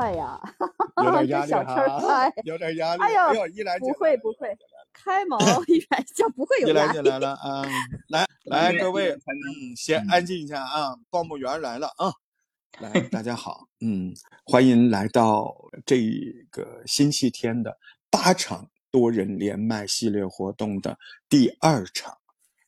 快呀，有点压力小车快，有点压力。哎呦，依兰不会不会，开毛一来就不会有依压力。一来就来了啊，来来各位，嗯，先安静一下啊，报幕员来了啊，来大家好，嗯，欢迎来到这个星期天的八场多人连麦系列活动的第二场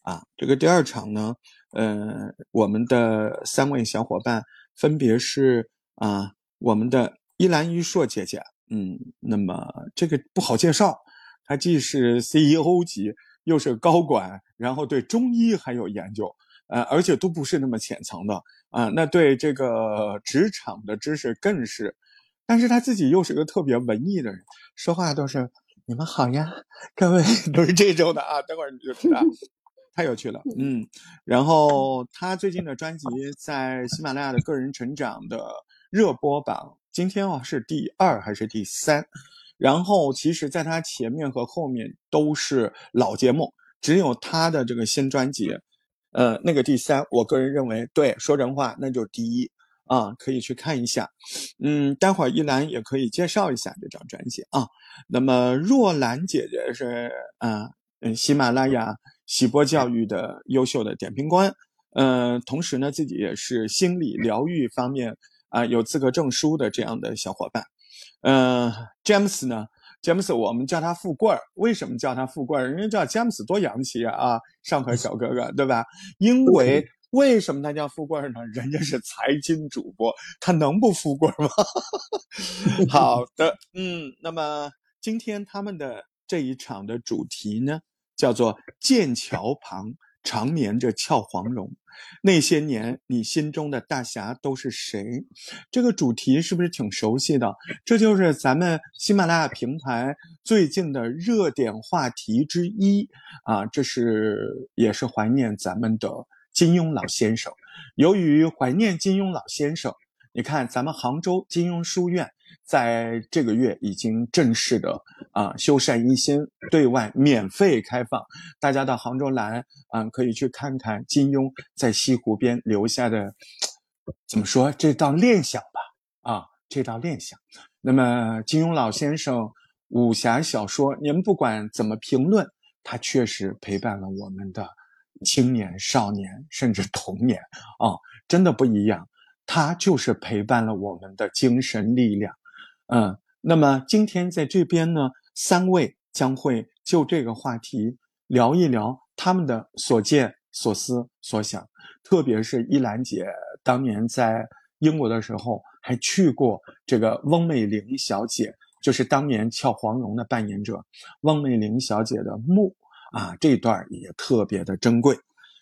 啊，这个第二场呢，呃，我们的三位小伙伴分别是啊，我们的依兰玉硕姐姐，嗯，那么这个不好介绍，她既是 CEO 级，又是高管，然后对中医还有研究，呃，而且都不是那么浅层的啊，那对这个职场的知识更是，但是她自己又是个特别文艺的人，说话都是你们好呀，各位都是这种的啊，等会儿你就知道。太有趣了，嗯，然后他最近的专辑在喜马拉雅的个人成长的热播榜，今天啊是第二还是第三？然后其实在他前面和后面都是老节目，只有他的这个新专辑，呃，那个第三，我个人认为，对，说人话那就第一啊，可以去看一下，嗯，待会儿一兰也可以介绍一下这张专辑啊。那么若兰姐姐是啊，嗯，喜马拉雅。喜播教育的优秀的点评官，呃，同时呢，自己也是心理疗愈方面啊有资格证书的这样的小伙伴，呃，詹姆斯呢，詹姆斯我们叫他富贵儿，为什么叫他富贵儿？人家叫詹姆斯多洋气啊啊，上海小哥哥对吧？因为为什么他叫富贵儿呢？人家是财经主播，他能不富贵吗？好的，嗯，那么今天他们的这一场的主题呢？叫做剑桥旁长眠着俏黄蓉，那些年你心中的大侠都是谁？这个主题是不是挺熟悉的？这就是咱们喜马拉雅平台最近的热点话题之一啊！这是也是怀念咱们的金庸老先生。由于怀念金庸老先生，你看咱们杭州金庸书院。在这个月已经正式的啊修缮一新，对外免费开放，大家到杭州来啊可以去看看金庸在西湖边留下的，怎么说这道念想吧啊这道念想。那么金庸老先生武侠小说，您不管怎么评论，他确实陪伴了我们的青年少年甚至童年啊，真的不一样，他就是陪伴了我们的精神力量。嗯，那么今天在这边呢，三位将会就这个话题聊一聊他们的所见所思所想，特别是依兰姐当年在英国的时候，还去过这个翁美玲小姐，就是当年俏黄蓉的扮演者翁美玲小姐的墓啊，这段也特别的珍贵。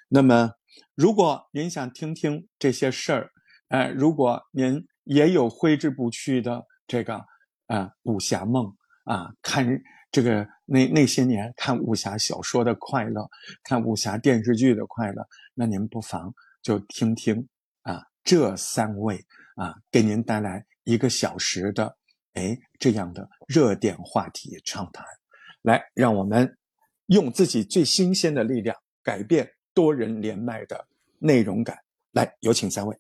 那么，如果您想听听这些事儿，哎，如果您也有挥之不去的。这个啊，武侠梦啊，看这个那那些年看武侠小说的快乐，看武侠电视剧的快乐，那您不妨就听听啊，这三位啊，给您带来一个小时的哎这样的热点话题畅谈，来，让我们用自己最新鲜的力量改变多人连麦的内容感。来，有请三位。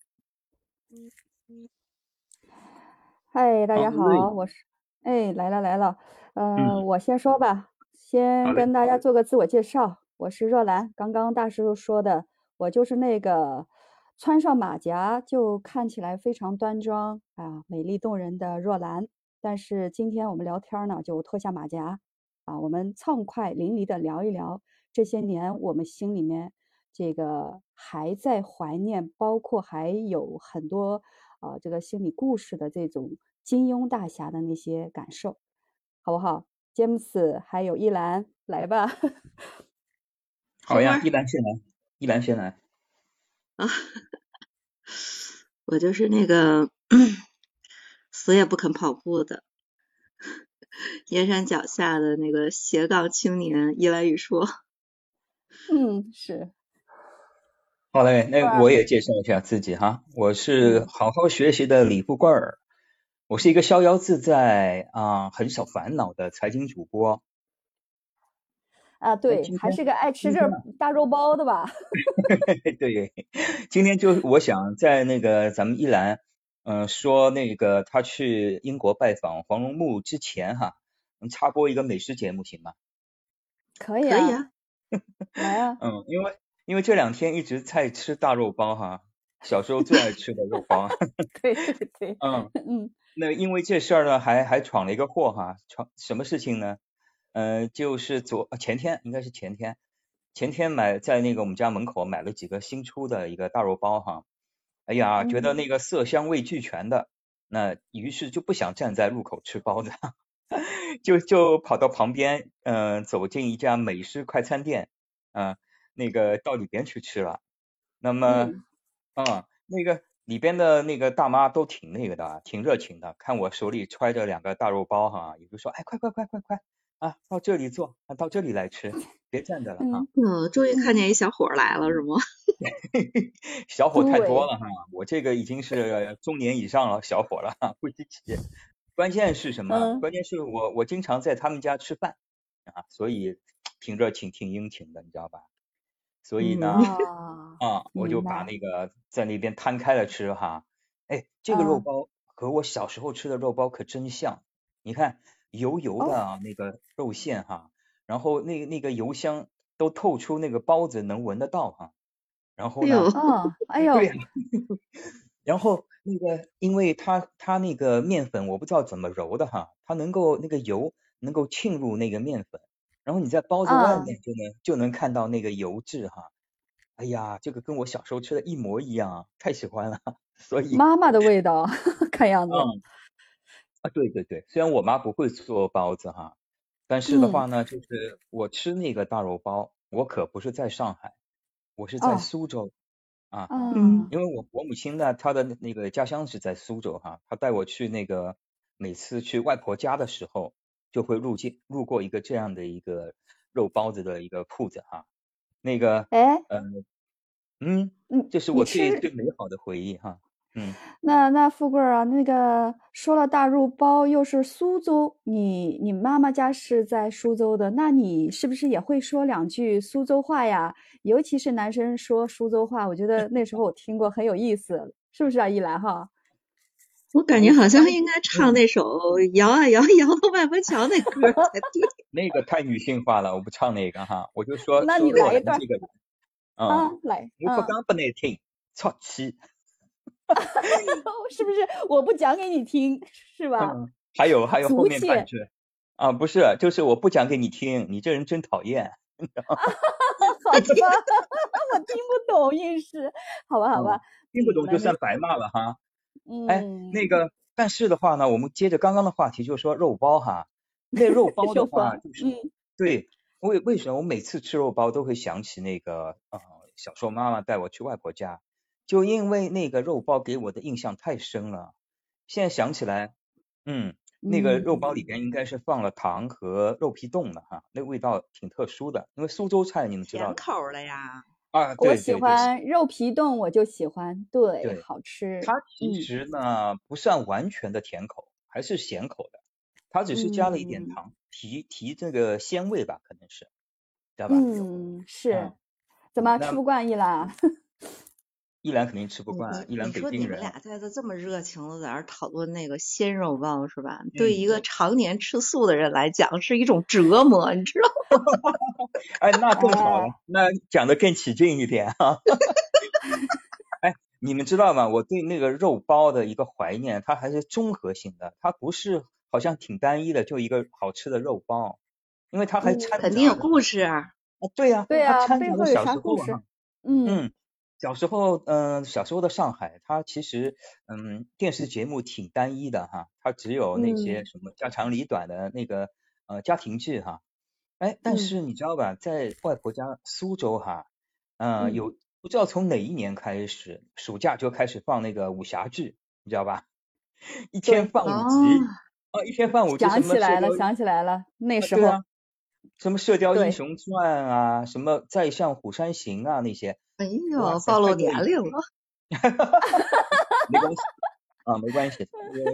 嗨，大家好，我是，哎，来了来了，呃，我先说吧，先跟大家做个自我介绍，我是若兰。刚刚大师说的，我就是那个穿上马甲就看起来非常端庄啊、美丽动人的若兰。但是今天我们聊天呢，就脱下马甲啊，我们畅快淋漓的聊一聊这些年我们心里面这个还在怀念，包括还有很多。啊，这个心理故事的这种金庸大侠的那些感受，好不好？詹姆斯还有依兰，来吧。好呀，依兰先来，依兰先来。啊，我就是那个 死也不肯跑步的燕山脚下的那个斜杠青年依兰雨说。嗯，是。好嘞，那我也介绍一下自己哈，我是好好学习的李富贵儿，我是一个逍遥自在啊，很少烦恼的财经主播。啊，对，还是个爱吃这大肉包的吧？对，今天就我想在那个咱们一兰嗯，说那个他去英国拜访黄龙木之前哈，能插播一个美食节目行吗？可以可以啊，来啊。嗯，因为因为这两天一直在吃大肉包哈，小时候最爱吃的肉包。对 对对。嗯嗯。那因为这事儿呢，还还闯了一个祸哈，闯什么事情呢？呃，就是昨前天应该是前天，前天买在那个我们家门口买了几个新出的一个大肉包哈，哎呀，觉得那个色香味俱全的，那于是就不想站在路口吃包子，就就跑到旁边，嗯，走进一家美式快餐店，嗯，那个到里边去吃了，那么，嗯，那个。里边的那个大妈都挺那个的，挺热情的。看我手里揣着两个大肉包哈，也就说，哎，快快快快快啊，到这里坐，啊，到这里来吃，别站着了啊。嗯，终于看见一小伙来了是吗？小伙太多了哈，我这个已经是中年以上了小伙了，不稀奇。关键是什么？关键是我我经常在他们家吃饭啊，所以挺热情挺殷勤的，你知道吧？所以呢，啊，我就把那个在那边摊开了吃哈，哎，这个肉包和我小时候吃的肉包可真像，你看油油的那个肉馅哈，然后那那个油香都透出那个包子能闻得到哈，然后呢，哎呦，对，然后那个因为它它那个面粉我不知道怎么揉的哈，它能够那个油能够沁入那个面粉。然后你在包子外面就能就能看到那个油渍哈，哎呀，这个跟我小时候吃的一模一样，太喜欢了。所以妈妈的味道，看样子。啊，对对对，虽然我妈不会做包子哈，但是的话呢，就是我吃那个大肉包，我可不是在上海，我是在苏州啊。嗯。因为我我母亲呢，她的那个家乡是在苏州哈，她带我去那个每次去外婆家的时候。就会路进路过一个这样的一个肉包子的一个铺子哈，那个哎，嗯嗯嗯，这是我最最美好的回忆哈，嗯。那那富贵啊，那个说了大肉包又是苏州，你你妈妈家是在苏州的，那你是不是也会说两句苏州话呀？尤其是男生说苏州话，我觉得那时候我听过很有意思，是不是啊？一兰哈。我感觉好像应该唱那首《摇啊摇，摇到外婆桥》那歌才对。那个太女性化了，我不唱那个哈，我就说。那你来一段。啊，来。我不讲不耐听，操气。是不是？我不讲给你听，是吧？还有还有后面半句啊，不是，就是我不讲给你听，你这人真讨厌。好吧，我听不懂，硬是，好吧好吧。听不懂就算白骂了哈。哎，那个，但是的话呢，我们接着刚刚的话题，就是说肉包哈，那肉包的 话，就是对，为为什么我每次吃肉包都会想起那个呃，小时候妈妈带我去外婆家，就因为那个肉包给我的印象太深了。现在想起来，嗯，那个肉包里边应该是放了糖和肉皮冻的哈，那味道挺特殊的，因为苏州菜你们知道。甜口了呀。啊，我喜欢肉皮冻，我就喜欢，对，好吃。它其实呢不算完全的甜口，还是咸口的，它只是加了一点糖，提提这个鲜味吧，可能是，知道吧？嗯，是，怎么吃不惯一兰？一兰肯定吃不惯，一兰北京人。你们俩在这这么热情的在那讨论那个鲜肉包是吧？对一个常年吃素的人来讲是一种折磨，你知道吗？哎，那更好了，那讲的更起劲一点啊。哎，你们知道吗？我对那个肉包的一个怀念，它还是综合性的，它不是好像挺单一的，就一个好吃的肉包，因为它还掺肯定有故事啊。对呀，对呀，背后有啥故事？嗯。小时候，嗯，小时候的上海，它其实，嗯，电视节目挺单一的哈，它只有那些什么家长里短的那个呃家庭剧哈，哎，但是你知道吧，在外婆家苏州哈，嗯，有不知道从哪一年开始，暑假就开始放那个武侠剧，你知道吧？一天放五集，啊，一天放五集，想起来了，想起来了，那时候。什么《射雕英雄传》啊，什么《再向虎山行》啊，那些。哎呦，暴露年龄了。哈哈哈哈哈。没关系啊，没关系，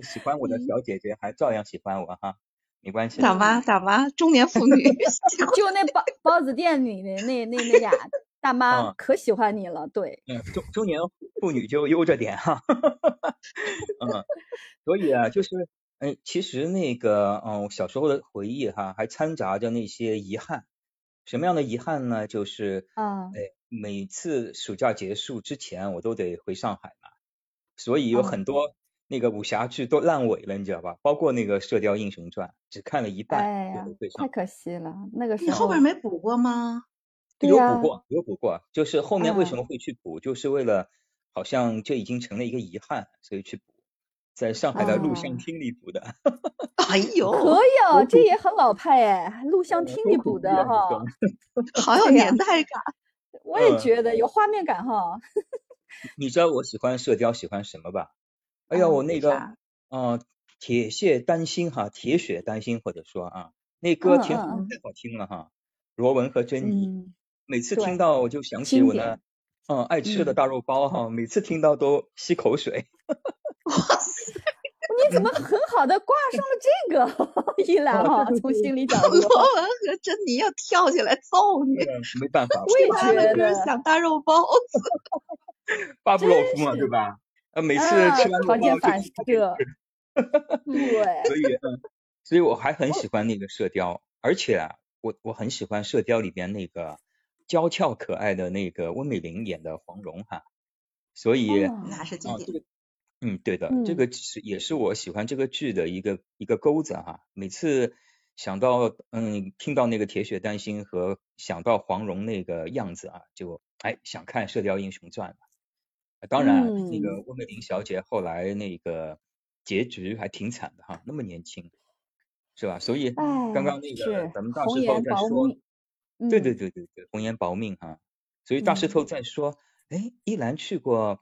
喜欢我的小姐姐还照样喜欢我哈，没关系。大妈，大妈，中年妇女。就那包 包子店里的那那那俩大妈可喜欢你了，对。嗯，中中年妇女就悠着点哈。嗯，所以啊，就是，哎，其实那个，嗯，小时候的回忆哈，还掺杂着那些遗憾。什么样的遗憾呢？就是，啊，哎，每次暑假结束之前，我都得回上海嘛，所以有很多那个武侠剧都烂尾了，你知道吧？包括那个《射雕英雄传》，只看了一半，哎呀，太可惜了。那个时候你后边没补过吗？有补过，有补过，就是后面为什么会去补，就是为了好像这已经成了一个遗憾，所以去补，在上海的录像厅里补的。哎呦，可以哦，这也很老派哎，录像厅里补的哈，好有年代感。我也觉得有画面感哈。你知道我喜欢射雕喜欢什么吧？哎呀，我那个，嗯，铁血丹心哈，铁血丹心或者说啊，那歌挺太好听了哈，罗文和珍妮。每次听到我就想起我的，嗯，爱吃的大肉包哈，每次听到都吸口水。哇塞，你怎么很好的挂上了这个？一栏哈？从心里讲，罗文和珍妮要跳起来揍你，没办法，我也觉得想大肉包。子，巴布洛夫嘛，对吧？呃，每次吃完条件反射，对，所以，所以我还很喜欢那个射雕，而且啊，我我很喜欢射雕里边那个。娇俏可爱的那个温美玲演的黄蓉哈，所以那是经典。嗯，对的，这个是也是我喜欢这个剧的一个一个钩子哈。每次想到嗯听到那个铁血丹心和想到黄蓉那个样子啊，就哎想看《射雕英雄传》了。当然，那个温美玲小姐后来那个结局还挺惨的哈，那么年轻，是吧？所以刚刚那个咱们大石头在说。对对对对对，红颜薄命哈，所以大石头在说，哎，依兰去过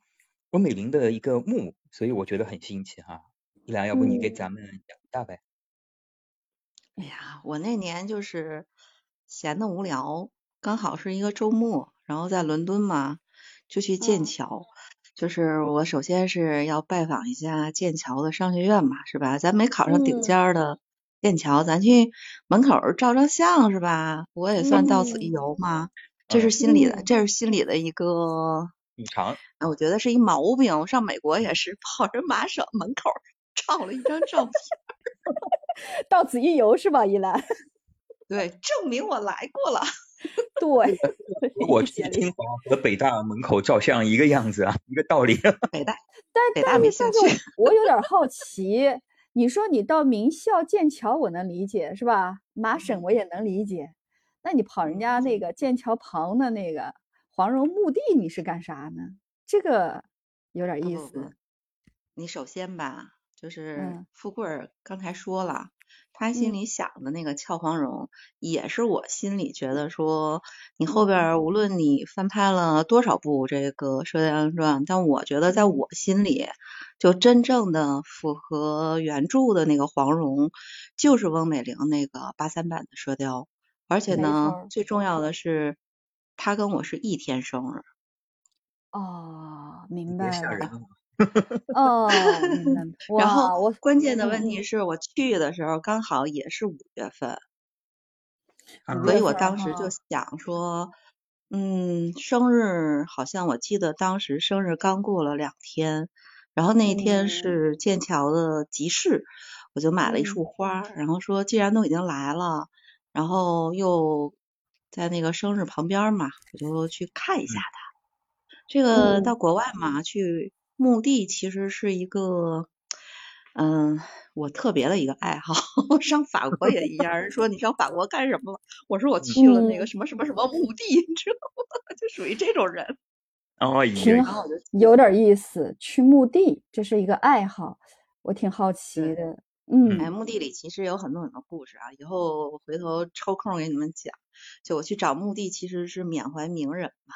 温美玲的一个墓，所以我觉得很新奇哈。一兰，要不你给咱们讲一下呗？哎呀，我那年就是闲的无聊，刚好是一个周末，然后在伦敦嘛，就去剑桥。就是我首先是要拜访一下剑桥的商学院嘛，是吧？咱没考上顶尖的。剑桥，咱去门口照照相是吧？我也算到此一游嘛。这是心里的，这是心里的一个补偿。哎，我觉得是一毛病。我上美国也是跑人马省门口照了一张照片。到此一游是吧，依兰？对，证明我来过了。对。我去清华和北大门口照相一个样子啊，一个道理。北大。但北大没兴趣。我有点好奇。你说你到名校剑桥，我能理解，是吧？麻省我也能理解。那你跑人家那个剑桥旁的那个黄蓉墓地，你是干啥呢？这个有点意思。你首先吧，就是富贵儿刚才说了。他心里想的那个俏黄蓉，也是我心里觉得说，你后边无论你翻拍了多少部这个《射雕英雄传》，但我觉得在我心里，就真正的符合原著的那个黄蓉，就是翁美玲那个八三版的射雕。而且呢，最重要的是，他跟我是一天生日。哦，明白了。哦，然后我关键的问题是我去的时候刚好也是五月份，所以我当时就想说，嗯，生日好像我记得当时生日刚过了两天，然后那天是剑桥的集市，我就买了一束花，然后说既然都已经来了，然后又在那个生日旁边嘛，我就去看一下他。这个到国外嘛去。墓地其实是一个，嗯，我特别的一个爱好。上法国也一样，人说你上法国干什么了？我说我去了那个什么什么什么墓地，你知道吗？就属于这种人。哦，挺好，有点意思。去墓地，这是一个爱好，我挺好奇的。嗯，哎，墓地里其实有很多很多故事啊，以后回头抽空给你们讲。就我去找墓地，其实是缅怀名人嘛。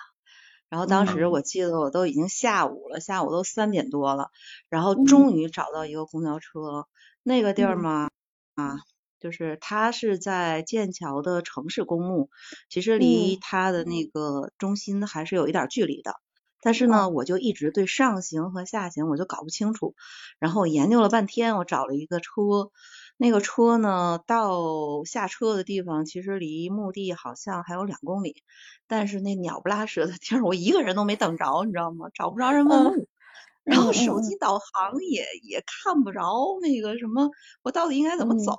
然后当时我记得我都已经下午了，下午都三点多了，然后终于找到一个公交车，那个地儿嘛，啊，就是它是在剑桥的城市公墓，其实离它的那个中心还是有一点距离的，但是呢，我就一直对上行和下行我就搞不清楚，然后我研究了半天，我找了一个车，那个车呢，到下车的地方其实离墓地好像还有两公里，但是那鸟不拉屎的地儿，我一个人都没等着，你知道吗？找不着人问路。然后手机导航也也看不着那个什么，我到底应该怎么走？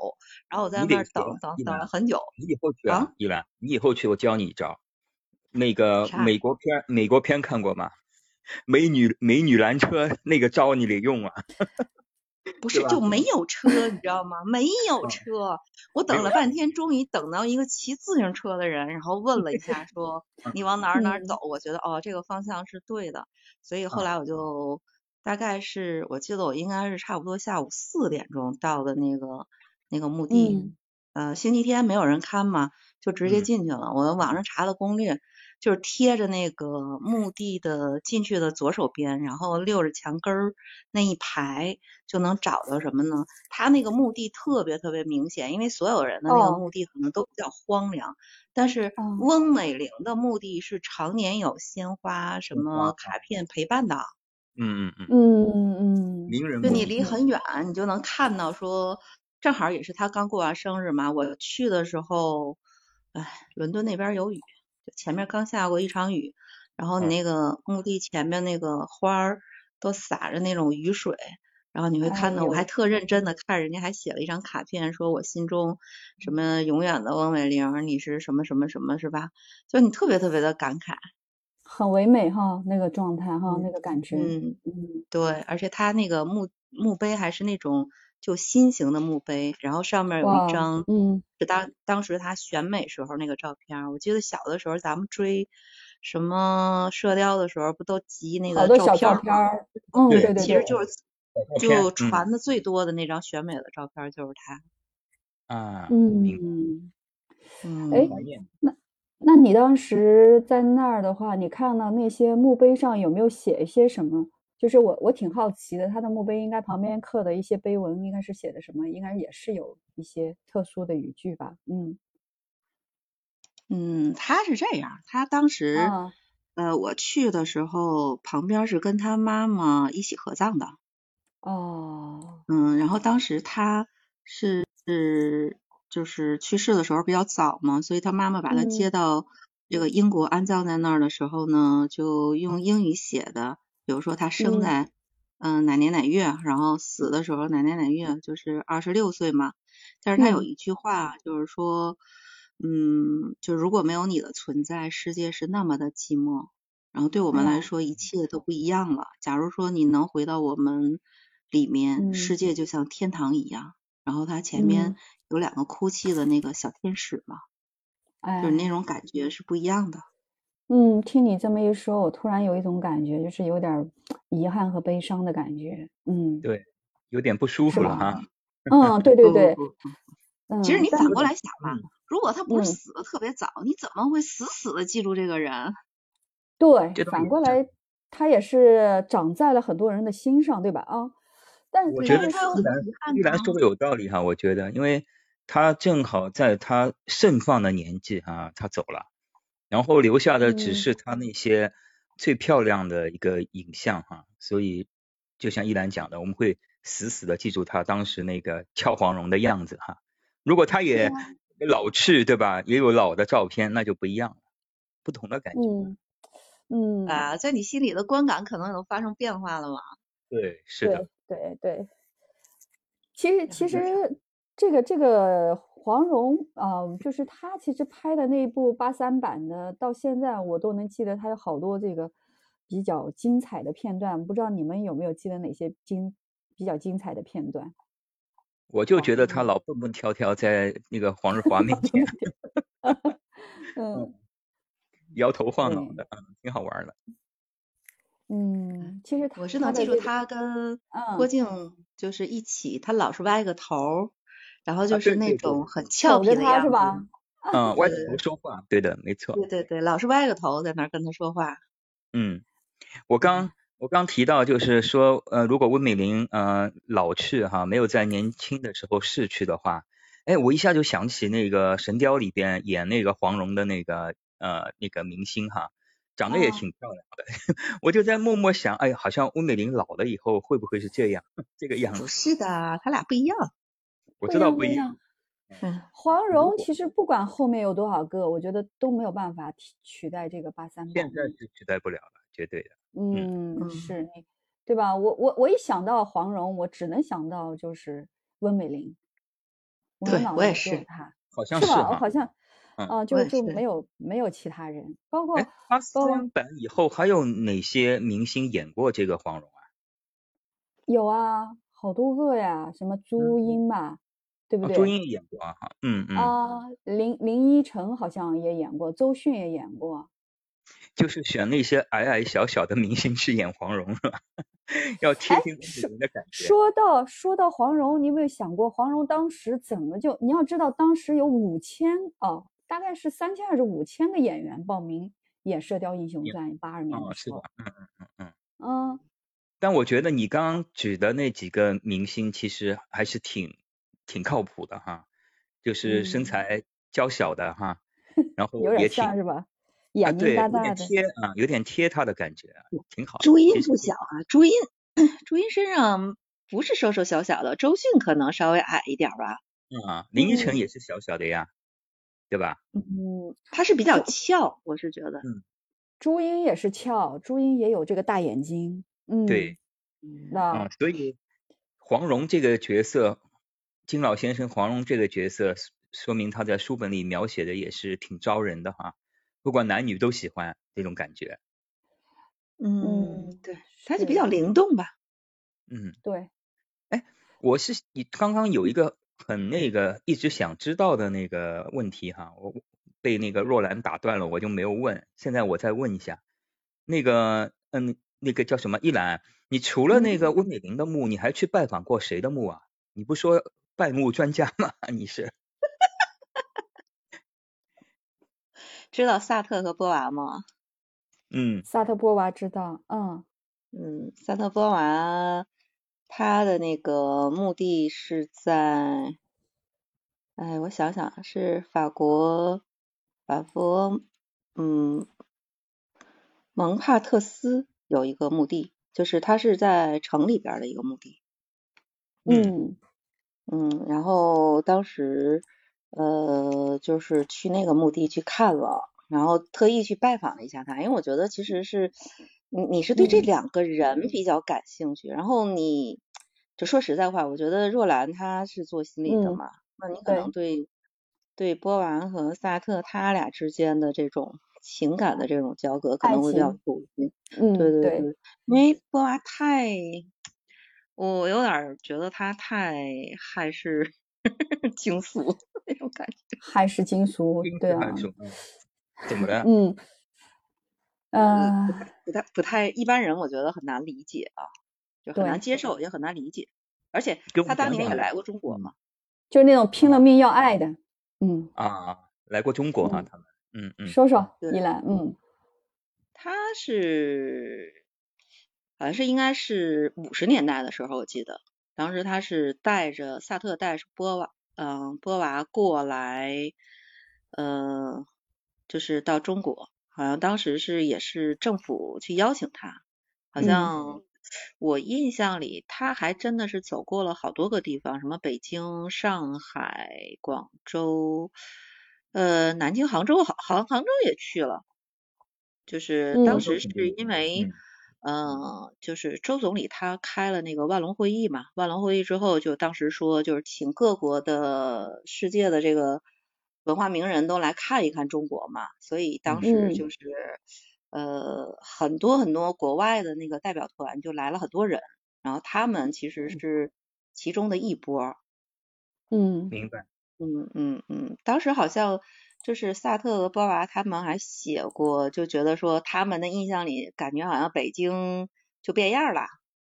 然后我在那儿等等等了很久。你以后去啊，依兰，你以后去我教你一招。那个美国片，美国片看过吗？美女美女拦车那个招你得用啊。不是就没有车，你知道吗？没有车，我等了半天，终于等到一个骑自行车的人，然后问了一下，说你往哪儿哪儿走？我觉得哦，这个方向是对的，所以后来我就。大概是我记得我应该是差不多下午四点钟到的那个那个墓地，呃，星期天没有人看嘛，就直接进去了。我网上查了攻略，就是贴着那个墓地的进去的左手边，然后溜着墙根儿那一排就能找到什么呢？他那个墓地特别特别明显，因为所有人的那个墓地可能都比较荒凉，但是翁美玲的墓地是常年有鲜花什么卡片陪伴的。嗯嗯嗯嗯嗯嗯，名人就你离很远，你就能看到说，正好也是他刚过完生日嘛。我去的时候，哎，伦敦那边有雨，前面刚下过一场雨，然后你那个墓地前面那个花儿都洒着那种雨水，然后你会看到，我还特认真的看人家还写了一张卡片，说我心中什么永远的翁美玲，你是什么什么什么，是吧？就你特别特别的感慨。很唯美哈，那个状态哈，那个感觉。嗯嗯，对，而且它那个墓墓碑还是那种就心形的墓碑，然后上面有一张，嗯，是当当时他选美时候那个照片。我记得小的时候咱们追什么射雕的时候，不都集那个照片吗？嗯，对对对，其实就是就传的最多的那张选美的照片就是他。啊，嗯嗯，哎，那。那你当时在那儿的话，你看到那些墓碑上有没有写一些什么？就是我我挺好奇的，他的墓碑应该旁边刻的一些碑文，应该是写的什么？应该也是有一些特殊的语句吧？嗯嗯，他是这样，他当时呃我去的时候，旁边是跟他妈妈一起合葬的。哦，嗯，然后当时他是是。就是去世的时候比较早嘛，所以他妈妈把他接到这个英国安葬在那儿的时候呢，就用英语写的，比如说他生在嗯哪年哪月，然后死的时候哪年哪月，就是二十六岁嘛。但是他有一句话就是说，嗯，就如果没有你的存在，世界是那么的寂寞，然后对我们来说一切都不一样了。假如说你能回到我们里面，世界就像天堂一样。然后他前面。有两个哭泣的那个小天使嘛，就是那种感觉是不一样的。嗯，听你这么一说，我突然有一种感觉，就是有点遗憾和悲伤的感觉。嗯，对，有点不舒服了哈。嗯，对 对对。嗯，其实你反过来想嘛，如果他不是死的特别早，你怎么会死死的记住这个人？对，反过来他也是长在了很多人的心上，对吧？啊，但我觉得依然依然说的有道理哈，我觉得因为。他正好在他盛放的年纪啊，他走了，然后留下的只是他那些最漂亮的一个影像哈，所以就像依兰讲的，我们会死死的记住他当时那个俏黄蓉的样子哈。如果他也老去，对吧？也有老的照片，那就不一样了，不同的感觉。嗯嗯啊，在你心里的观感可能都发生变化了嘛？对，是的，对对。其实其实。这个这个黄蓉啊，就是他其实拍的那部八三版的，到现在我都能记得他有好多这个比较精彩的片段。不知道你们有没有记得哪些精比较精彩的片段？我就觉得他老蹦蹦跳跳在那个黄日华面前，嗯，摇头晃脑的，嗯，挺好玩的。嗯，其实我是能记住他跟郭靖就是一起，他老是歪个头。然后就是那种很俏皮的样子，是吧？嗯，歪着头说话，对的，没错。对对对，老是歪着头在那儿跟他说话。嗯，我刚我刚提到就是说，呃，如果温美玲呃老去哈，没有在年轻的时候逝去的话，哎，我一下就想起那个《神雕》里边演那个黄蓉的那个呃那个明星哈，长得也挺漂亮的。我就在默默想，哎，好像温美玲老了以后会不会是这样 这个样子？不是的，他俩不一样。我知道不一样。嗯，黄蓉其实不管后面有多少个，我觉得都没有办法取取代这个八三。现在是取代不了了，绝对的。嗯，是你，对吧？我我我一想到黄蓉，我只能想到就是温美玲。对，我也是。她，好像是吧？我好像，啊，就就没有没有其他人，包括八三版以后还有哪些明星演过这个黄蓉啊？有啊，好多个呀，什么朱茵嘛。对不对？朱茵演过啊，嗯嗯。啊，林林依晨好像也演过，周迅也演过。就是选那些矮矮小小的明星去演黄蓉是吧？要贴近自己的感觉。说到说到黄蓉，你有没有想过黄蓉当时怎么就？你要知道当时有五千哦，大概是三千还是五千个演员报名演《射雕英雄传》八二年的时候。嗯嗯嗯嗯。嗯。但我觉得你刚刚举的那几个明星其实还是挺。挺靠谱的哈，就是身材娇小的哈，然后也挺是吧？眼睛大大的，贴啊，有点贴他的感觉，挺好。朱茵不小啊，朱茵，朱茵身上不是瘦瘦小小的，周迅可能稍微矮一点吧。啊，林依晨也是小小的呀，对吧？嗯，她是比较俏，我是觉得。嗯，朱茵也是俏，朱茵也有这个大眼睛。嗯，对，那所以黄蓉这个角色。金老先生黄蓉这个角色，说明他在书本里描写的也是挺招人的哈，不管男女都喜欢那种感觉。嗯，对，他就比较灵动吧。嗯，对。哎，我是你刚刚有一个很那个一直想知道的那个问题哈，我被那个若兰打断了，我就没有问，现在我再问一下，那个嗯，那个叫什么一兰，你除了那个温美玲的墓，你还去拜访过谁的墓啊？你不说。拜墓专家吗？你是 知道萨特和波娃吗？嗯，萨特波娃知道。嗯嗯，萨特波娃他的那个墓地是在，哎，我想想，是法国法国嗯蒙帕特斯有一个墓地，就是他是在城里边的一个墓地。嗯。嗯，然后当时呃，就是去那个墓地去看了，然后特意去拜访了一下他，因为我觉得其实是你你是对这两个人比较感兴趣，然后你就说实在话，我觉得若兰她是做心理的嘛，那你可能对。对波娃和萨特他俩之间的这种情感的这种交割可能会比较熟悉，嗯，对对。对，因为波娃太。我有点觉得他太还是惊俗那种感觉，还是惊俗，对啊，怎么了？嗯，呃，不太不太一般人，我觉得很难理解啊，就很难。接受，也很难理解。而且他当年也来过中国嘛，就是那种。拼了命。要爱的，嗯。啊，来过中国哈，他们，嗯嗯，说说依兰，嗯，他是。好像是应该是五十年代的时候，我记得当时他是带着萨特带着波娃，嗯，波娃过来，呃，就是到中国，好像当时是也是政府去邀请他，好像我印象里他还真的是走过了好多个地方，什么北京、上海、广州，呃，南京、杭州，好杭杭州也去了，就是当时是因为。嗯，就是周总理他开了那个万隆会议嘛，万隆会议之后就当时说就是请各国的世界的这个文化名人都来看一看中国嘛，所以当时就是呃很多很多国外的那个代表团就来了很多人，然后他们其实是其中的一波。嗯，明白。嗯嗯嗯，当时好像。就是萨特和波娃他们还写过，就觉得说他们的印象里感觉好像北京就变样了，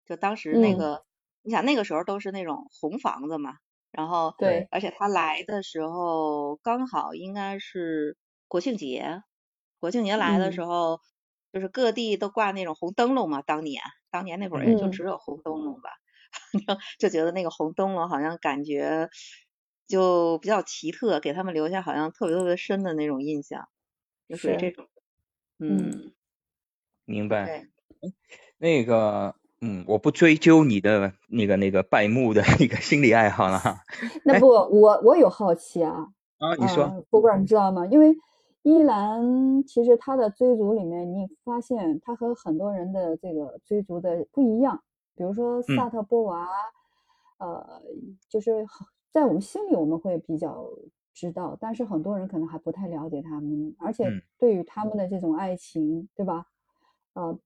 就当时那个，你想那个时候都是那种红房子嘛，然后对，而且他来的时候刚好应该是国庆节，国庆节来的时候就是各地都挂那种红灯笼嘛，当年当年那会儿也就只有红灯笼吧，就觉得那个红灯笼好像感觉。就比较奇特，给他们留下好像特别特别深的那种印象，就是这种，嗯，明白。那个嗯，我不追究你的那个那个拜木的那个心理爱好了哈。那不，我我有好奇啊。啊，你说，不管你知道吗？因为伊兰其实他的追逐里面，你发现他和很多人的这个追逐的不一样。比如说萨特波娃，呃，就是在我们心里我们会比较知道，但是很多人可能还不太了解他们，而且对于他们的这种爱情，对吧？呃。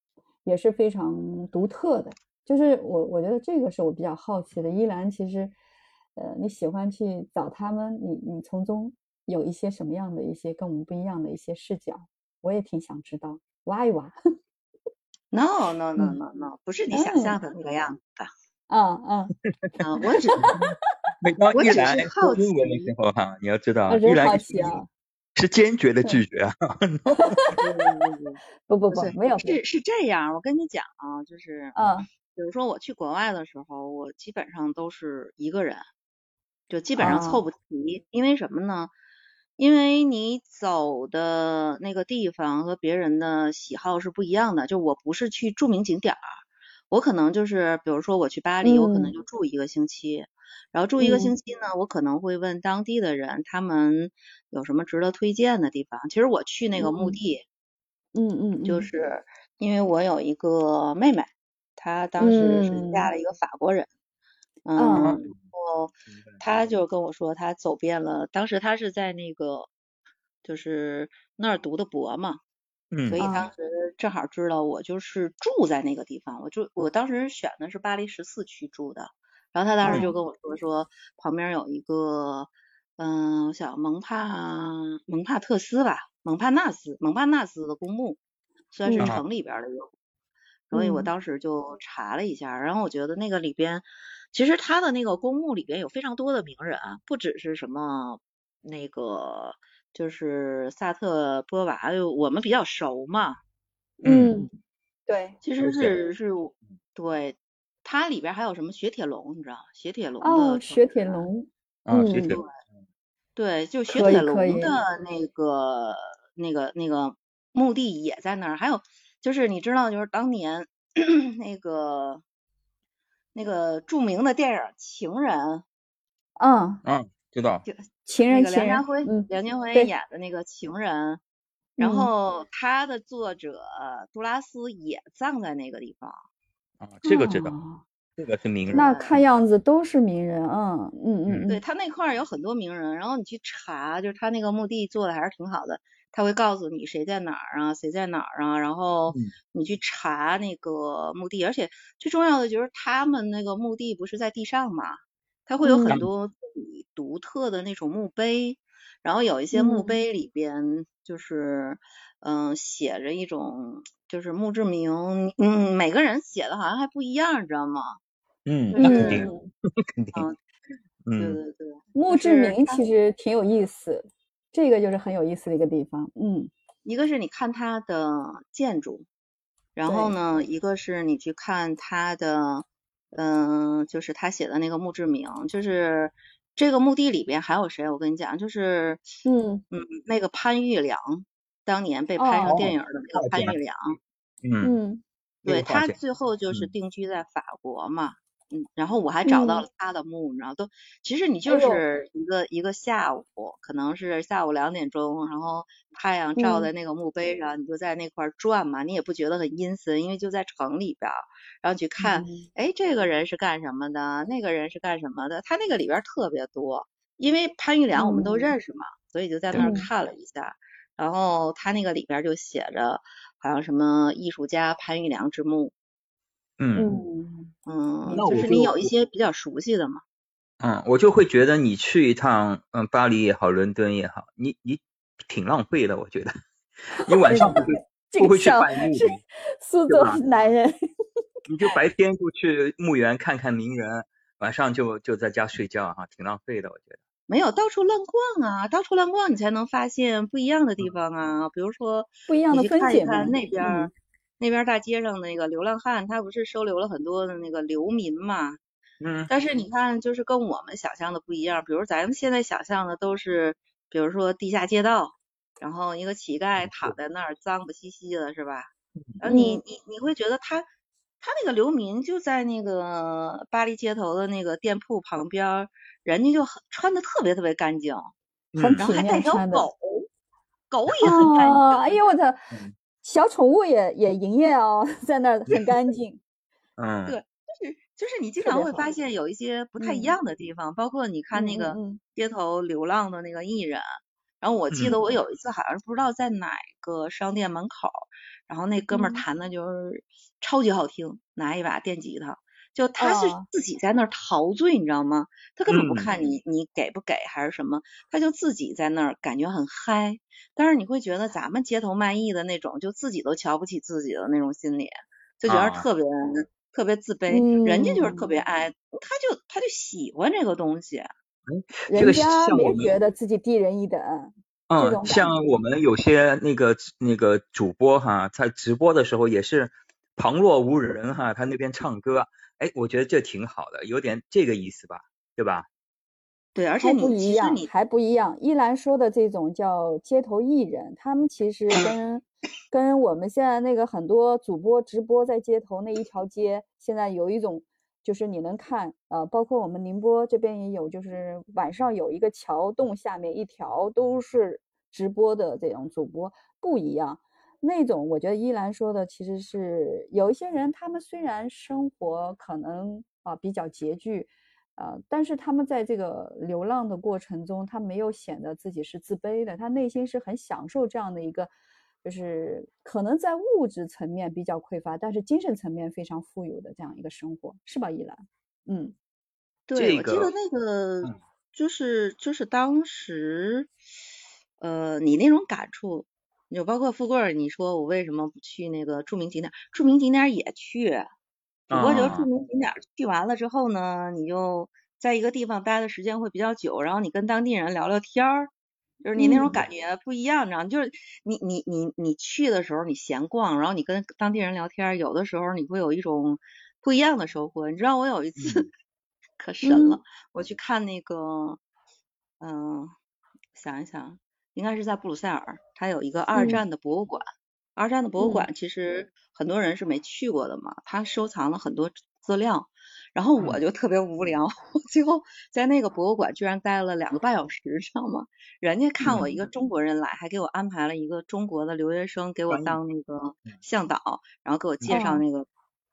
也是非常独特的，就是我我觉得这个是我比较好奇的。依兰其实，呃，你喜欢去找他们，你你从中有一些什么样的一些跟我们不一样的一些视角，我也挺想知道，挖一挖。No no no no no，不是你想象的那个样子的。嗯嗯 嗯，我只每当我只是好奇的时候哈，你要知道，一兰是坚决的拒 绝啊！不不不，没有是是这样，我跟你讲啊，就是嗯，比如说我去国外的时候，我基本上都是一个人，就基本上凑不齐，因为什么呢？因为你走的那个地方和别人的喜好是不一样的。就我不是去著名景点儿，我可能就是比如说我去巴黎，我可能就住一个星期。然后住一个星期呢，我可能会问当地的人，他们有什么值得推荐的地方。其实我去那个墓地，嗯嗯，就是因为我有一个妹妹，她当时是嫁了一个法国人，嗯，然后她就跟我说，她走遍了，当时她是在那个就是那儿读的博嘛，嗯，所以当时正好知道我就是住在那个地方，我就我当时选的是巴黎十四区住的。然后他当时就跟我说说旁边有一个，嗯，我想蒙帕蒙帕特斯吧，蒙帕纳斯蒙帕纳斯的公墓，算是城里边的有，所以我当时就查了一下，然后我觉得那个里边，其实他的那个公墓里边有非常多的名人，不只是什么那个就是萨特波娃，我们比较熟嘛，嗯，对，其实是是，对。它里边还有什么雪铁龙，你知道？雪铁龙哦，雪铁龙，啊，雪铁龙，对，就雪铁龙的那个那个那个墓地也在那儿。还有就是你知道，就是当年 那个那个著名的电影《情人》，嗯嗯，知道，情人，梁家辉，梁家辉演的那个《情人》，然后他的作者杜拉斯也葬在那个地方。啊，这个知道，这个是名人。那看样子都是名人啊，嗯嗯，对他那块儿有很多名人，然后你去查，就是他那个墓地做的还是挺好的，他会告诉你谁在哪儿啊，谁在哪儿啊，然后你去查那个墓地，而且最重要的就是他们那个墓地不是在地上嘛，他会有很多独特的那种墓碑，然后有一些墓碑里边就是嗯写着一种。就是墓志铭，嗯，每个人写的好像还不一样，你知道吗？嗯，那肯定，肯定，嗯，对对对，墓志铭其实挺有意思，这个就是很有意思的一个地方，嗯，一个是你看它的建筑，然后呢，一个是你去看它的，嗯，就是他写的那个墓志铭，就是这个墓地里边还有谁？我跟你讲，就是嗯嗯，那个潘玉良。当年被拍成电影的那个潘玉良，嗯，对他最后就是定居在法国嘛，嗯，然后我还找到了他的墓，你知道都，其实你就是一个一个下午，可能是下午两点钟，然后太阳照在。那个墓碑上，你就在那块转嘛，你也不觉得很阴森，因为就在城里边，然后去看，哎，这个人是干什么的，那个人是干什么的，他那个里边特别多，因为潘玉良我们都认识嘛，所以就在那儿看了一下。然后他那个里边就写着，好像什么艺术家潘玉良之墓，嗯嗯，就是你有一些比较熟悉的嘛。嗯，我就会觉得你去一趟，嗯，巴黎也好，伦敦也好，你你挺浪费的，我觉得。你晚上不会 不会去拜墓，苏州男人。你就白天过去墓园看看名人，晚上就就在家睡觉哈，挺浪费的，我觉得。没有到处乱逛啊，到处乱逛你才能发现不一样的地方啊。比如说，不一样的风景。看那边，那边大街上那个流浪汉，他不是收留了很多的那个流民嘛？嗯。但是你看，就是跟我们想象的不一样。比如咱们现在想象的都是，比如说地下街道，然后一个乞丐躺在那儿脏不兮兮的，是吧？然后你你你会觉得他他那个流民就在那个巴黎街头的那个店铺旁边，人家就穿的特别特别干净，很然后还带条狗，狗也很干净。哎呦我的，小宠物也也营业哦，在那儿很干 净。嗯，对，就是就是你经常会发。现有一些不太一样的地方，包括你看那个街头流浪的那个艺人。然后我记得我有一次好像不知道在哪个商店门口，然后那哥们儿弹的就是超级好听，拿一把电吉他，就他是自己在那儿陶醉，你知道吗？他根本不看你你给不给还是什么，他就自己在那儿感觉很嗨。但是你会觉得咱们街头卖艺的那种，就自己都瞧不起自己的那种心理，就觉得特别特别自卑。人家就是特别爱，他就他就喜欢这个东西。人家没觉得自己低人一等。嗯，像我们有些那个那个主播哈，在直播的时候也是旁若无人哈，他那边唱歌，哎，我觉得这挺好的，有点这个意思吧，对吧？对，而且不一样，还不一样。依兰说的这种叫街头艺人，他们其实跟 跟我们现在那个很多主播直播在街头那一条街，现在有一种。就是你能看，呃，包括我们宁波这边也有，就是晚上有一个桥洞下面一条都是直播的这种主播，不一样。那种我觉得依兰说的其实是有一些人，他们虽然生活可能啊比较拮据，呃，但是他们在这个流浪的过程中，他没有显得自己是自卑的，他内心是很享受这样的一个。就是可能在物质层面比较匮乏，但是精神层面非常富有的这样一个生活，是吧，依兰？嗯，对，我记得那个就是就是当时，呃，你那种感触，就包括富贵，你说我为什么不去那个著名景点？著名景点也去，只不过就著名景点去完了之后呢，你就在一个地方待的时间会比较久，然后你跟当地人聊聊天儿。就是你那种感觉不一样，你知道吗？就是你你你你去的时候你闲逛，然后你跟当地人聊天，有的时候你会有一种不一样的收获。你知道我有一次 可神了，我去看那个，嗯，想一想，应该是在布鲁塞尔，它有一个二战的博物馆。二战的博物馆其实很多人是没去过的嘛，它收藏了很多资料。然后我就特别无聊，我最后在那个博物馆居然待了两个半小时，知道吗？人家看我一个中国人来，还给我安排了一个中国的留学生给我当那个向导，然后给我介绍那个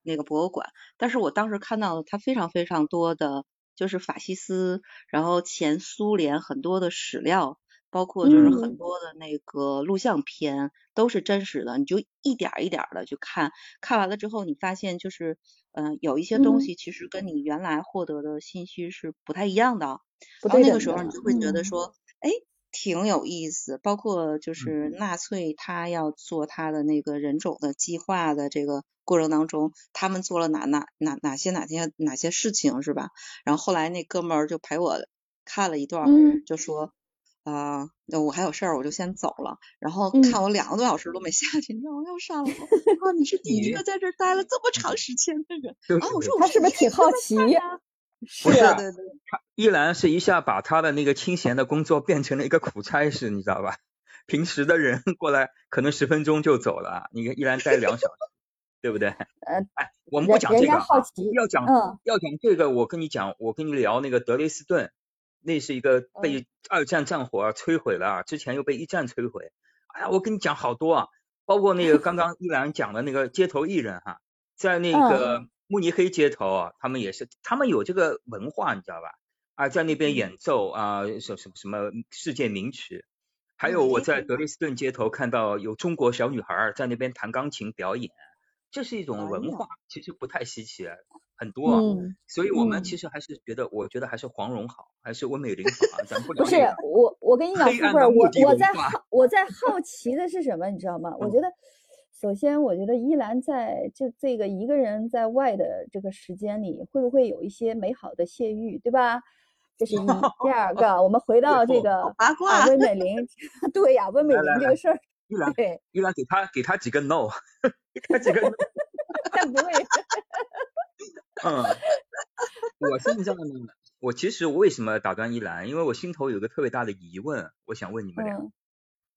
那个博物馆。但是我当时看到了他非常非常多的，就是法西斯，然后前苏联很多的史料。包括就是很多的那个录像片都是真实的，你就一点一点的去看，看完了之后你发现就是，嗯，有一些东西其实跟你原来获得的信息是不太一样的，然后那个时候你就会觉得说，哎，挺有意思。包括就是纳粹他要做他的那个人种的计划的这个过程当中，他们做了哪哪哪哪些哪些哪些事情是吧？然后后来那哥们儿就陪我看了一段，就说。啊，那我还有事儿，我就先走了。然后看我两个多小时都没下去，你知道吗？又上了。啊，你是第一个在这儿待了这么长时间的人。啊，我说他是不是挺好奇呀？不是，他依然是一下把他的那个清闲的工作变成了一个苦差事，你知道吧？平时的人 过来可能十分钟就走了，你看依然待两小时，对不对？呃，哎，我们不讲这个，要讲嗯，要讲这个，我跟你讲，我跟你聊那个德累斯顿。那是一个被二战战火摧毁了，之前又被一战摧毁。哎呀，我跟你讲好多啊，包括那个刚刚依兰讲的那个街头艺人哈，在那个慕尼黑街头啊，他们也是，他们有这个文化，你知道吧？啊，在那边演奏啊，什什什么世界名曲。还有我在德累斯顿街头看到有中国小女孩在那边弹钢琴表演，这是一种文化，其实不太稀奇。很多，啊，所以我们其实还是觉得，我觉得还是黄蓉好，还是温美玲好啊？咱不聊不是我，我跟你讲，富贵我我在好我在好奇的是什么，你知道吗？我觉得，首先我觉得依兰在这这个一个人在外的这个时间里，会不会有一些美好的泄欲，对吧？这是 一。第二个，我们回到这个八卦，温美玲，对呀，温美玲这个事儿，依兰对，依兰给他给他几个 no，给他几个，但不会。嗯，我现在呢，我其实我为什么打断一兰？因为我心头有个特别大的疑问，我想问你们俩。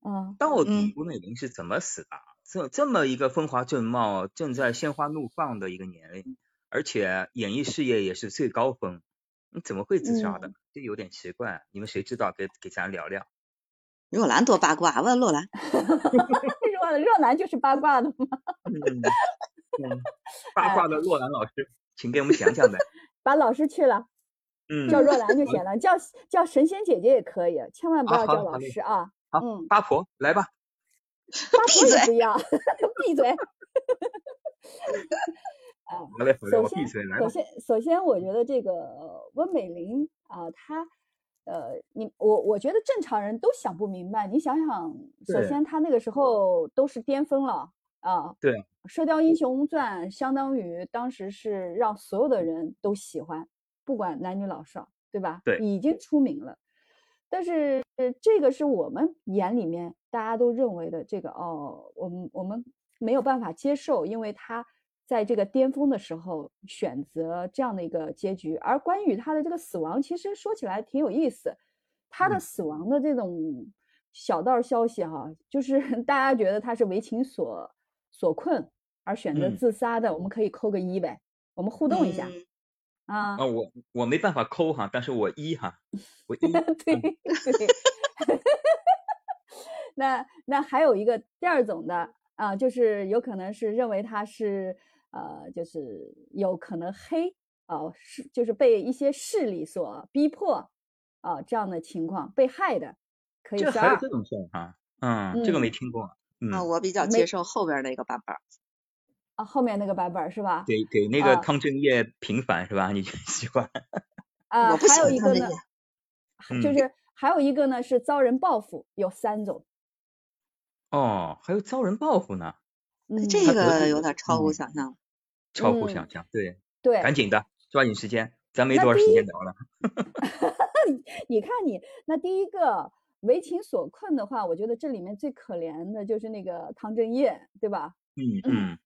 嗯。到底吴美玲是怎么死的？这这么一个风华正茂、正在鲜花怒放的一个年龄，而且演艺事业也是最高峰，你怎么会自杀的？这有点奇怪。你们谁知道？给给咱聊聊。若兰多八卦，问若兰。若若兰就是八卦的吗？嗯，八卦的若兰老师，请给我们讲讲呗。把老师去了。嗯，叫若兰就行了，叫叫神仙姐姐也可以，千万不要叫老师啊。好，八婆来吧。八婆也不要，闭嘴。啊，首先，首先，首先，我觉得这个温美玲啊，她，呃，你我我觉得正常人都想不明白。你想想，首先她那个时候都是巅峰了啊。对。《射雕英雄传》相当于当时是让所有的人都喜欢。不管男女老少，对吧？对，已经出名了。但是这个是我们眼里面大家都认为的这个哦，我们我们没有办法接受，因为他在这个巅峰的时候选择这样的一个结局。而关于他的这个死亡，其实说起来挺有意思。他的死亡的这种小道消息哈，就是 大家觉得他是为情所所困而选择自杀的，我们可以扣个一呗，我们互动一下。啊啊，我我没办法抠哈，但是我一哈，我一对对，那那还有一个第二种的啊，就是有可能是认为他是呃，就是有可能黑啊，是就是被一些势力所逼迫啊，这样的情况被害的，可以这还有这种事哈，嗯，这个没听过，啊，我比较接受后边那个版本。啊后面那个版本是吧？给给那个汤镇业平反是吧？你 喜欢？啊，还有一个呢，就是还有一个呢是遭人报复，有三种。哦，还有遭人报复呢？这个有点超乎想象。超乎想象，对对，赶紧的，抓紧时间，咱没多少时间聊了。你看你那第一个为情所困的话，我觉得这里面最可怜的就是那个汤镇业，对吧？嗯嗯。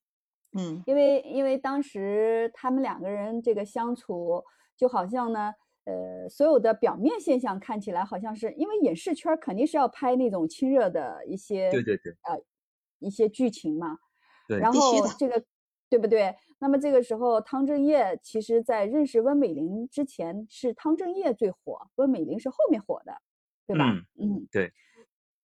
嗯，因为因为当时他们两个人这个相处，就好像呢，呃，所有的表面现象看起来好像是因为影视圈肯定是要拍那种亲热的一些，对对对，呃，一些剧情嘛。对，然后这个对不对？那么这个时候，汤镇业其实在认识温美玲之前，是汤镇业最火，温美玲是后面火的，对吧？嗯，对。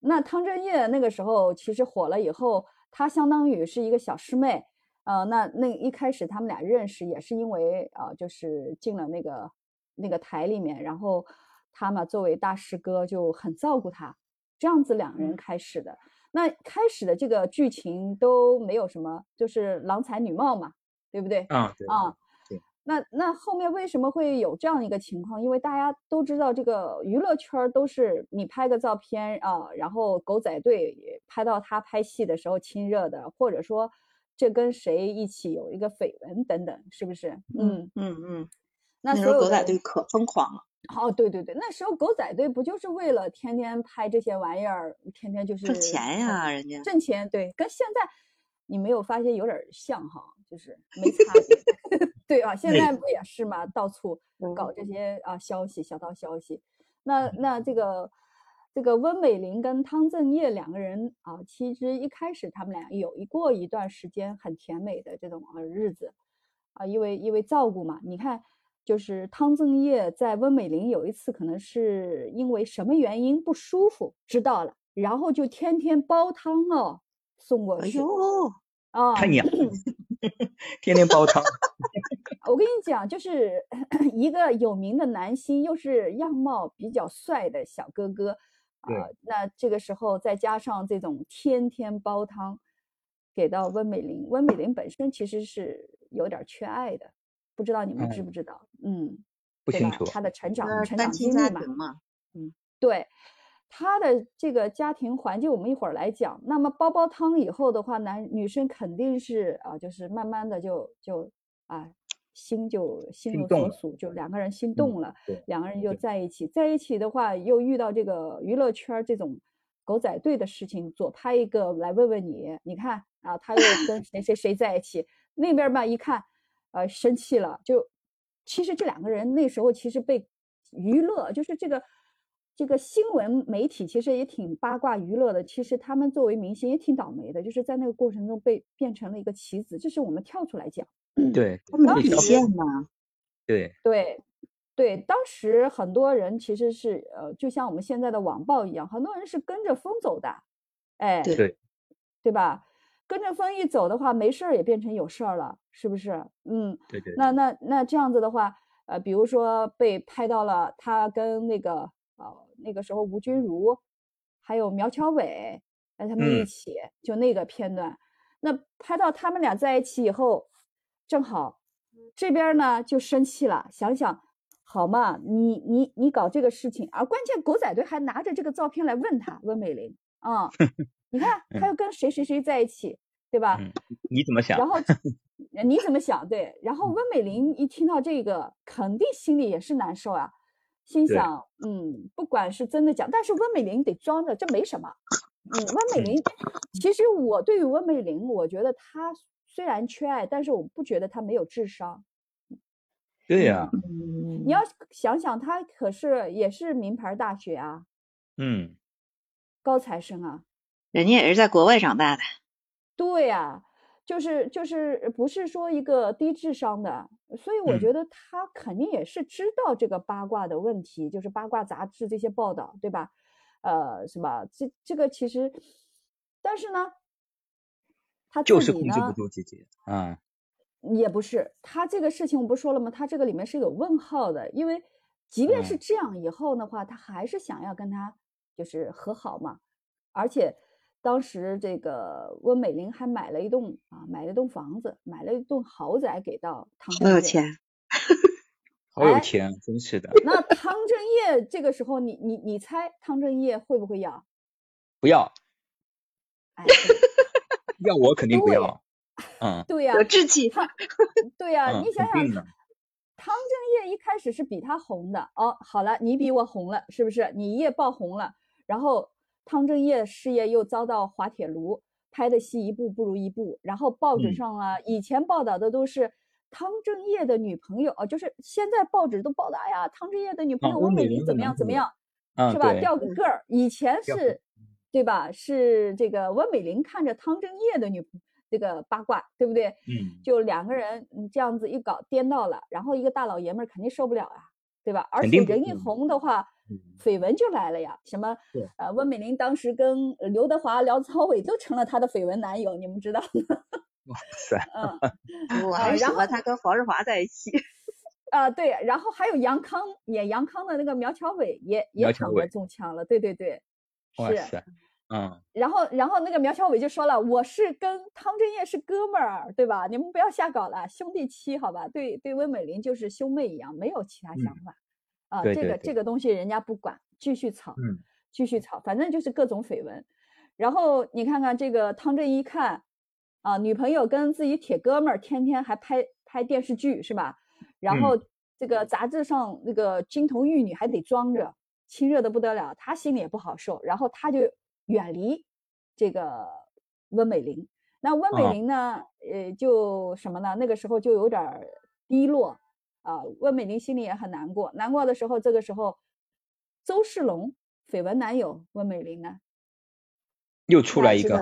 那汤镇业那个时候其实火了以后，他相当于是一个小师妹。呃，那那一开始他们俩认识也是因为啊，就是进了那个那个台里面，然后他嘛作为大师哥就很照顾他，这样子两个人开始的。那开始的这个剧情都没有什么，就是郎才女貌嘛，对不对？啊，对啊，对。那那后面为什么会有这样一个情况？因为大家都知道，这个娱乐圈都是你拍个照片啊，然后狗仔队拍到他拍戏的时候亲热的，或者说。这跟谁一起有一个绯闻等等，是不是？嗯嗯嗯。那时候狗仔队可疯狂了。哦，对对对，那时候狗仔队不就是为了天天拍这些玩意儿，天天就是挣钱呀，人家挣钱。对，跟现在你没有发现有点像哈，就是没差别。对啊，现在不也是嘛，到处搞这些啊消息，小道消息。那那这个。这个温美玲跟汤镇业两个人啊，其实一开始他们俩有一过一段时间很甜美的这种呃日子，啊，因为因为照顾嘛。你看，就是汤镇业在温美玲有一次可能是因为什么原因不舒服，知道了，然后就天天煲汤哦送过去。哎呦，啊，太娘，天天煲汤。我跟你讲，就是 一个有名的男星，又是样貌比较帅的小哥哥。啊，那这个时候再加上这种天天煲汤，给到温美玲，温美玲本身其实是有点缺爱的，不知道你们知不知道？嗯，不清楚。她的成长成长经历嘛，嗯，对，她的这个家庭环境，我们一会儿来讲。那么煲煲汤以后的话，男女生肯定是啊，就是慢慢的就就啊。心就心有所属，就两个人心动了，两个人就在一起。在一起的话，又遇到这个娱乐圈这种狗仔队的事情，左拍一个来问问你，你看啊，他又跟谁谁谁在一起？那边吧一看，呃，生气了。就其实这两个人那时候其实被娱乐，就是这个这个新闻媒体其实也挺八卦娱乐的。其实他们作为明星也挺倒霉的，就是在那个过程中被变成了一个棋子。这是我们跳出来讲。对，他们底线嘛。对对对，当时很多人其实是呃，就像我们现在的网暴一样，很多人是跟着风走的。哎，对对吧？跟着风一走的话，没事儿也变成有事儿了，是不是？嗯，对对。那那那这样子的话，呃，比如说被拍到了他跟那个呃那个时候吴君如，还有苗侨伟，哎，他们一起就那个片段，那拍到他们俩在一起以后，正好这边呢就生气了，想想好嘛，你你你搞这个事情，而关键狗仔队还拿着这个照片来问他温美玲啊。你看，他又跟谁谁谁在一起，对吧？你怎么想？然后 你怎么想？对，然后温美玲一听到这个，肯定心里也是难受啊，心想，嗯，不管是真的假，但是温美玲得装着，这没什么。嗯，温美玲，其实我对于温美玲，我觉得她虽然缺爱，但是我不觉得她没有智商。对呀，你要想想，她可是也是名牌大学啊，嗯，高材生啊。人家也是在国外长大的，对呀，就是就是不是说一个低智商的，所以我觉得他肯定也是知道这个八卦的问题，就是八卦杂志这些报道，对吧？呃，什么？这这个其实，但是呢，他就是控制不住自己，嗯，也不是，他这个事情我不说了吗？他这个里面是有问号的，因为即便是这样以后的话，他还是想要跟他就是和好嘛，而且。当时这个温美玲还买了一栋啊，买了一栋房子，买了一栋豪宅给到汤镇业。好有钱，好有钱，真是的。那 汤镇业这个时候，你你你猜汤镇业会不会要？不要。哎，要我肯定不要。嗯，对呀，有志气。对呀，你想想，汤镇业一开始是比他红的哦。好了，你比我红了，是不是？你一夜爆红了，然后。汤镇业事业又遭到滑铁卢，拍的戏一部不如一部。然后报纸上啊，以前报道的都是汤镇业的女朋友，哦，就是现在报纸都报道呀，汤镇业的女朋友温美玲怎么样怎么样，是吧？掉个个儿。以前是，对吧？是这个温美玲看着汤镇业的女这个八卦，对不对？嗯。就两个人这样子一搞颠倒了，然后一个大老爷们儿肯定受不了啊，对吧？而且人一红的话。绯闻就来了呀，什么呃，温美玲当时跟刘德华、梁朝伟都成了她的绯闻男友，你们知道吗？哇塞，嗯，我还喜欢他跟黄日华在一起。啊，对，然后还有杨康演杨康的那个苗侨伟也也躺着中枪了，对对对，是，嗯，然后然后那个苗小伟就说了，我是跟汤镇业是哥们儿，对吧？你们不要瞎搞了，兄弟妻好吧？对对，温美玲就是兄妹一样，没有其他想法。啊，这个这个东西人家不管，继续炒，继续炒，反正就是各种绯闻。然后你看看这个汤镇一看，啊，女朋友跟自己铁哥们儿天天还拍拍电视剧是吧？然后这个杂志上那个金童玉女还得装着，亲热的不得了，他心里也不好受。然后他就远离这个温美玲。那温美玲呢，呃，就什么呢？那个时候就有点低落。啊，温美玲心里也很难过。难过的时候，这个时候，周世龙绯闻男友温美玲呢，又出来一个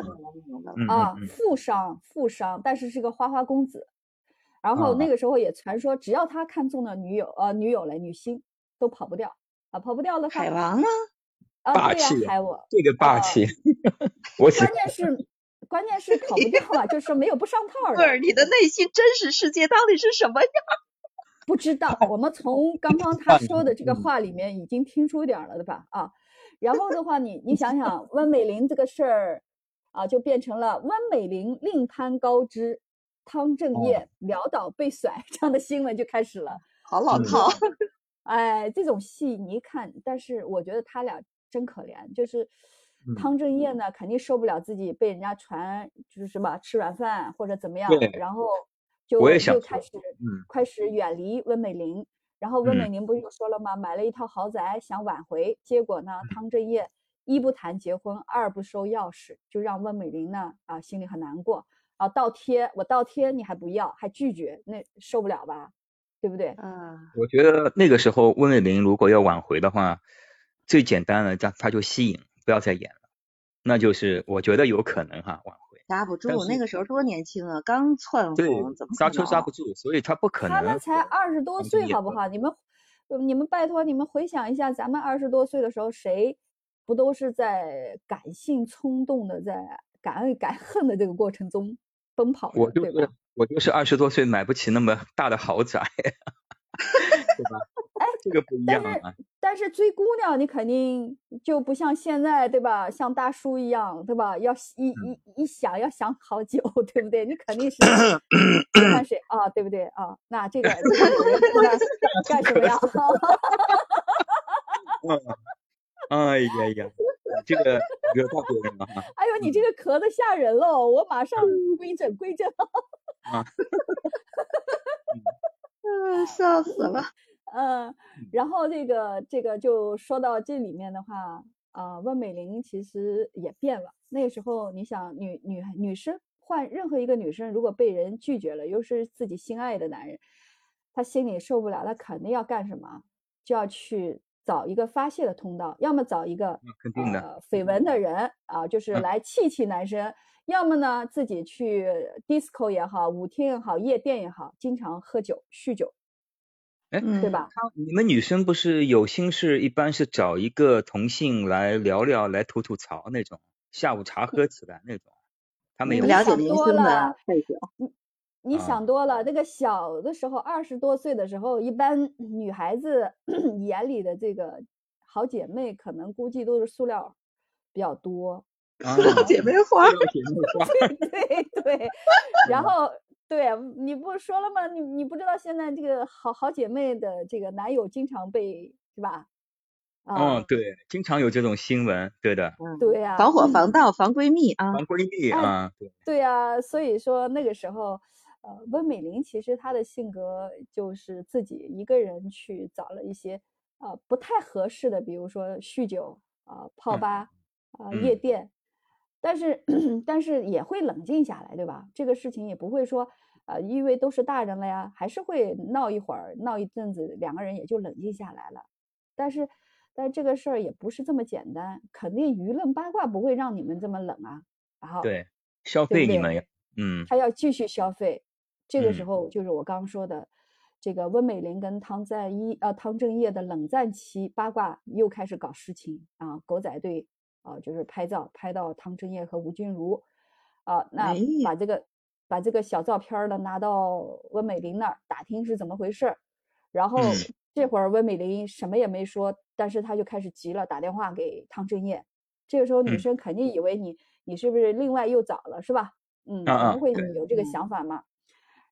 啊，富商，富商，但是是个花花公子。然后那个时候也传说，只要他看中了女友，呃，女友了，女星都跑不掉啊，跑不掉的话，海王呢？啊，对呀，海王，这个霸气，我关键是关键是考不掉啊，就 是没有不上套的。不是你的内心真实世界到底是什么样？不知道，我们从刚刚他说的这个话里面已经听出点了，对吧？啊，然后的话，你你想想，温美玲这个事儿啊，就变成了温美玲另攀高枝，汤镇业潦倒被甩这样的新闻就开始了。好老套，哎，这种戏你一看，但是我觉得他俩真可怜，就是汤镇业呢，肯定受不了自己被人家传，就是什么吃软饭或者怎么样，然后。就就开始，开始远离温美玲，然后温美玲不就说了吗？买了一套豪宅想挽回，结果呢，汤镇业一不谈结婚，二不收钥匙，就让温美玲呢啊心里很难过啊。倒贴我倒贴你还不要，还拒绝，那受不了吧？对不对？嗯，我觉得那个时候温美玲如果要挽回的话，最简单的，他他就吸引，不要再演了，那就是我觉得有可能哈挽回。刹不住，那个时候多年轻啊，刚窜红，怎么刹车刹不住？所以他不可能。他们才二十多岁，好不好？你们，你们拜托你们回想一下，咱们二十多岁的时候，谁不都是在感性冲动的，在敢爱敢恨的这个过程中奔跑？我就是我就是二十多岁买不起那么大的豪宅，对吧？哎，这个不一样啊。但是追姑娘，你肯定就不像现在，对吧？像大叔一样，对吧？要一一一想要想好久，对不对？你肯定是 喜欢谁啊，对不对啊？那这个 干什么呀？哎呀呀，这个惹到别人了哈！哎呦，你这个咳的吓人了，我马上归诊归诊。啊，嗯，笑死了。嗯，然后这个这个就说到这里面的话，啊，温美玲其实也变了。那个时候，你想女女女生换任何一个女生，如果被人拒绝了，又是自己心爱的男人，她心里受不了，她肯定要干什么？就要去找一个发泄的通道，要么找一个肯定的绯闻的人啊，就是来气气男生；要么呢，自己去 disco 也好，舞厅也好，夜店也好，经常喝酒酗酒。哎，对吧？你们女生不是有心事，一般是找一个同性来聊聊，来吐吐槽那种，下午茶喝起来那种。他们有了解明星的背景。你你想多了。那个小的时候，二十多岁的时候，一般女孩子 眼里的这个好姐妹，可能估计都是塑料比较多。塑料姐妹花。对对 对，然后。对，你不说了吗？你你不知道现在这个好好姐妹的这个男友经常被是吧？嗯，对，经常有这种新闻，对的。嗯，对呀。防火防盗防闺蜜啊。防闺蜜啊，对。对呀，所以说那个时候，呃，温美玲其实她的性格就是自己一个人去找了一些呃不太合适的，比如说酗酒啊、泡吧啊、夜店。但是，但是也会冷静下来，对吧？这个事情也不会说，呃，因为都是大人了呀，还是会闹一会儿，闹一阵子，两个人也就冷静下来了。但是，但这个事儿也不是这么简单，肯定舆论八卦不会让你们这么冷啊。然后，对，消费你们，嗯，他要继续消费。这个时候就是我刚刚说的，这个温美玲跟汤在一呃汤镇业的冷战期，八卦又开始搞事情啊，狗仔队。啊，就是拍照拍到汤镇业和吴君如，啊，那把这个把这个小照片呢拿到温美玲那儿打听是怎么回事，然后这会儿温美玲什么也没说，但是她就开始急了，打电话给汤镇业。这个时候女生肯定以为你你是不是另外又找了是吧？嗯，可能会有这个想法嘛。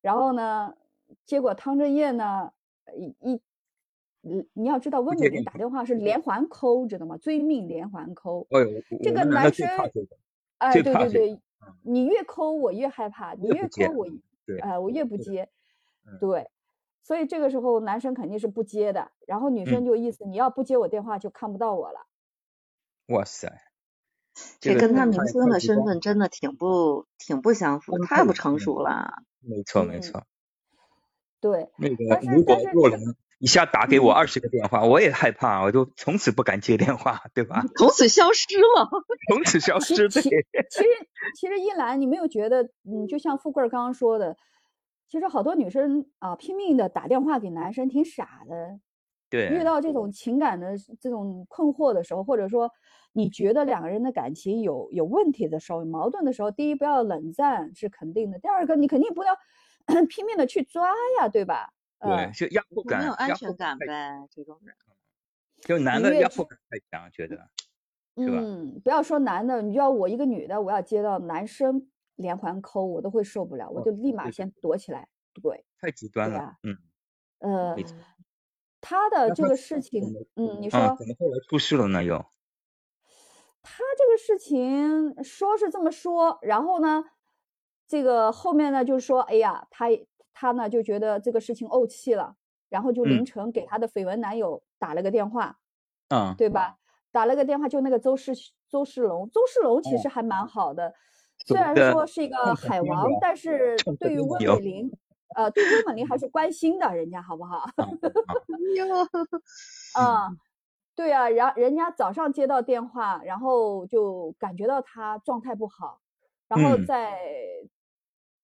然后呢，结果汤镇业呢一。你你要知道，温美玲打电话是连环抠，知道吗？追命连环抠。哎这个男生，哎，对对对，你越抠我越害怕，你越抠我，哎，我越不接。对，所以这个时候男生肯定是不接的，然后女生就意思你要不接我电话就看不到我了。哇塞，这跟他明星的身份真的挺不挺不相符，太不成熟了。没错没错。对。那个如果若能。一下打给我二十个电话，我也害怕，我就从此不敢接电话，对吧？从此消失了，从此消失。对，其实其实一兰，你没有觉得，嗯，就像富贵刚刚说的，其实好多女生啊，拼命的打电话给男生，挺傻的。对。遇到这种情感的这种困惑的时候，或者说你觉得两个人的感情有有问题的时候、有矛盾的时候，第一不要冷战是肯定的，第二个你肯定不要 拼命的去抓呀，对吧？对，就压迫感，没有安全感呗，这种人。就男的压迫感太强，觉得是吧？嗯，不要说男的，你要我一个女的，我要接到男生连环抠，我都会受不了，我就立马先躲起来。对，太极端了。嗯。呃，他的这个事情，嗯，你说怎么后来出事了呢？又？他这个事情说是这么说，然后呢，这个后面呢，就是说，哎呀，他。他呢就觉得这个事情怄气了，然后就凌晨给他的绯闻男友打了个电话，嗯，对吧？打了个电话，就那个周世周世龙，周世龙其实还蛮好的，虽然说是一个海王，但是对于温美玲，呃，对温美玲还是关心的，人家好不好？哟，啊，对啊，然人家早上接到电话，然后就感觉到他状态不好，然后在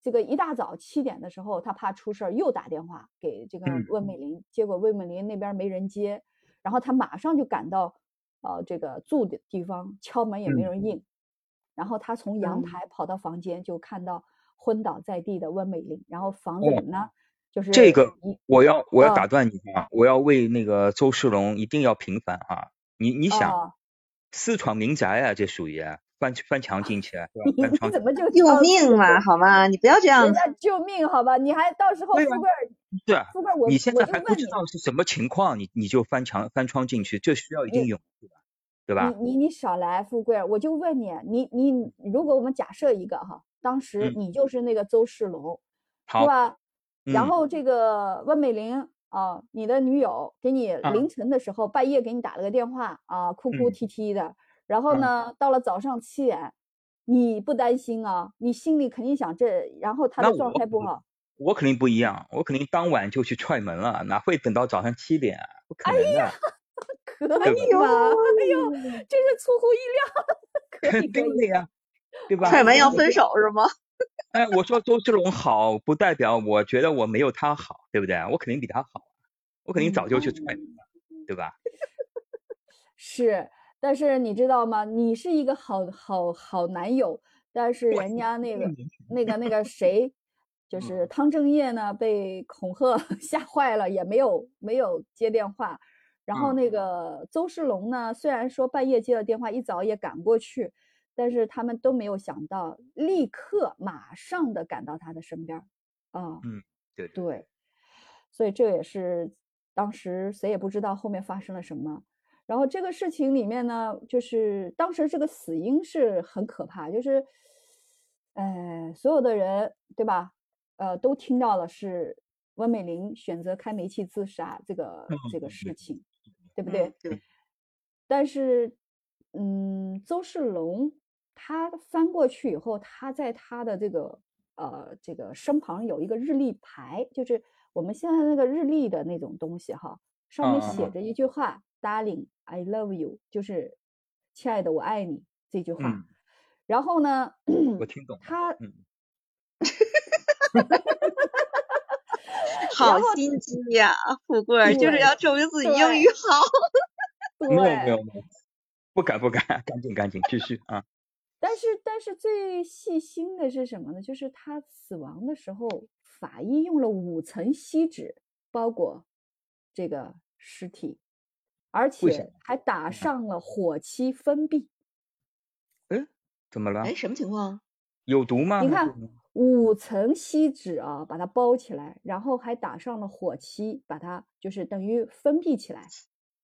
这个一大早七点的时候，他怕出事儿，又打电话给这个温美。玲，结果温美玲那边没人接，然后他马上就赶到呃这个住的地方，敲门也没人。应，然后他从阳台跑到房间，就看到昏倒在地的温美玲，然后房子里呢。就是这个，我要我要打断你啊！我要为那个周世龙一定要平反啊！你你想，私闯民宅啊，这属于翻翻墙进去，你怎么就救命嘛？好吗？你不要这样。人家救命好吧？你还到时候富贵是富贵，我你现在还不知道是什么情况，你你就翻墙翻窗进去，这需要一定勇气吧？对吧？你你你少来，富贵，我就问你，你你如果我们假设一个哈，当时你就是那个邹世龙，是吧？然后这个温美玲啊，你的女友给你凌晨的时候半夜给你打了个电话啊，哭哭啼啼的。然后呢，到了早上七点，你不担心啊？你心里肯定想这，然后他的状态不好。我肯定不一样，我肯定当晚就去踹门了，哪会等到早上七点？不可能的。可以吗？哎呦，真是出乎意料。肯定的呀，对吧？踹门要分手是吗？哎，我说周志龙好，不代表我觉得我没有他好，对不对？我肯定比他好，我肯定早就去踹了，对吧？是，但是你知道吗？你是一个好好好男友，但是人家那个那个那个谁，就是汤正业呢，被恐吓 吓坏了，也没有没有接电话。然后那个邹世龙呢，虽然说半夜接了电话，一早也赶过去。但是他们都没有想到，立刻马上的赶到他的身边啊，嗯，对对，所以这也是当时谁也不知道后面发生了什么。然后这个事情里面呢，就是当时这个死因是很可怕，就是，呃，所有的人对吧？呃，都听到了是温美玲选择开煤气自杀这个这个事情，对不对？对。但是，嗯，周世龙。他翻过去以后，他在他的这个呃这个身旁有一个日历牌，就是我们现在那个日历的那种东西哈，上面写着一句话：“Darling, I love you”，就是亲爱的，我爱你这句话。然后呢，我听懂他，好心机呀，富贵就是要证明自己英语好。没有没有没有，不敢不敢，赶紧赶紧继续啊。但是，但是最细心的是什么呢？就是他死亡的时候，法医用了五层锡纸包裹这个尸体，而且还打上了火漆封闭。哎，怎么了？哎，什么情况？有毒吗？你看，五层锡纸啊，把它包起来，然后还打上了火漆，把它就是等于封闭起来。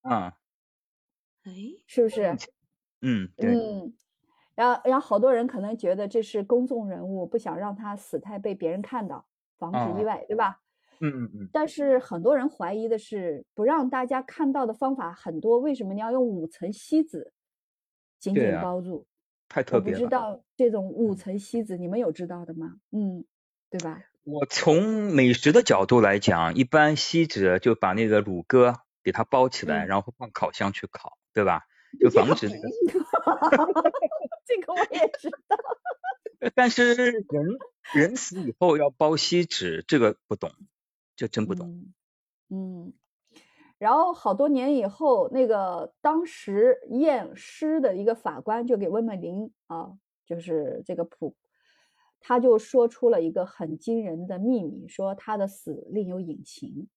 啊，哎，是不是？嗯，对。嗯。然后，然后好多人可能觉得这是公众人物，不想让他死太被别人看到，防止意外，对吧？嗯嗯嗯。但是很多人怀疑的是，不让大家看到的方法很多，为什么你要用五层锡纸紧紧包住？太特别了。我不知道这种五层锡纸，你们有知道的吗？嗯，对吧？我从美食的角度来讲，一般锡纸就把那个乳鸽给它包起来，然后放烤箱去烤，对吧？就防止那个。这个我也知道，但是人人死以后要包锡纸，这个不懂，这真不懂。嗯，然后好多年以后，那个当时验尸的一个法官就给温美玲啊，就是这个普，他就说出了一个很惊人的秘密，说他的死另有隐情。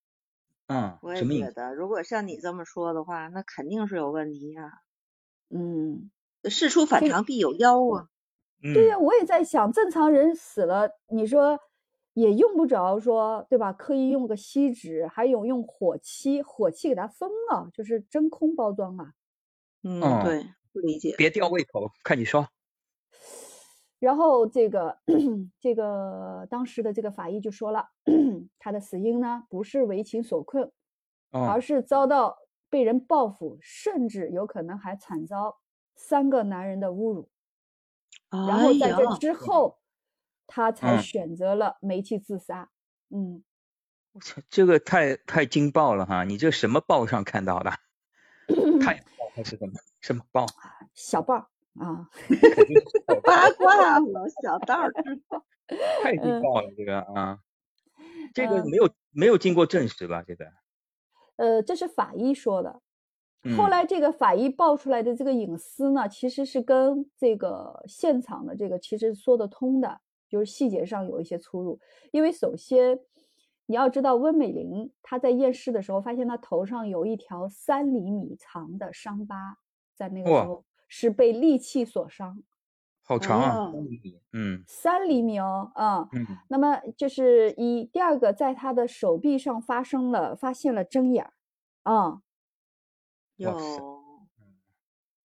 嗯，我也觉得，如果像你这么说的话，那肯定是有问题呀。嗯。事出反常必有妖啊！对呀，我也在想，正常人死了，你说也用不着说，对吧？刻意用个锡纸，还有用火漆，火漆给它封了，就是真空包装啊。嗯，对，不理解。别吊胃口，看你说。然后这个这个当时的这个法医就说了，他的死因呢不是为情所困，而是遭到被人报复，甚至有可能还惨遭。三个男人的侮辱，然后在这之后，他才选择了煤气自杀。嗯，我操，这个太太惊爆了哈！你这什么报上看到的？太报还是什么什么报？小报啊，八卦了，小道知道。太劲爆了，这个啊，这个没有没有经过证实吧？这个，呃，这是法医说的。后来这个法医爆出来的这个隐私呢，其实是跟这个现场的这个其实说得通的，就是细节上有一些出入。因为首先你要知道，温美玲她在验尸的时候发现她头上有一条三厘米长的伤疤，在那个时候是被利器所伤。好长啊，嗯，三厘米哦，啊，嗯，那么就是一第二个，在他的手臂上发生了发现了针眼儿，啊。有，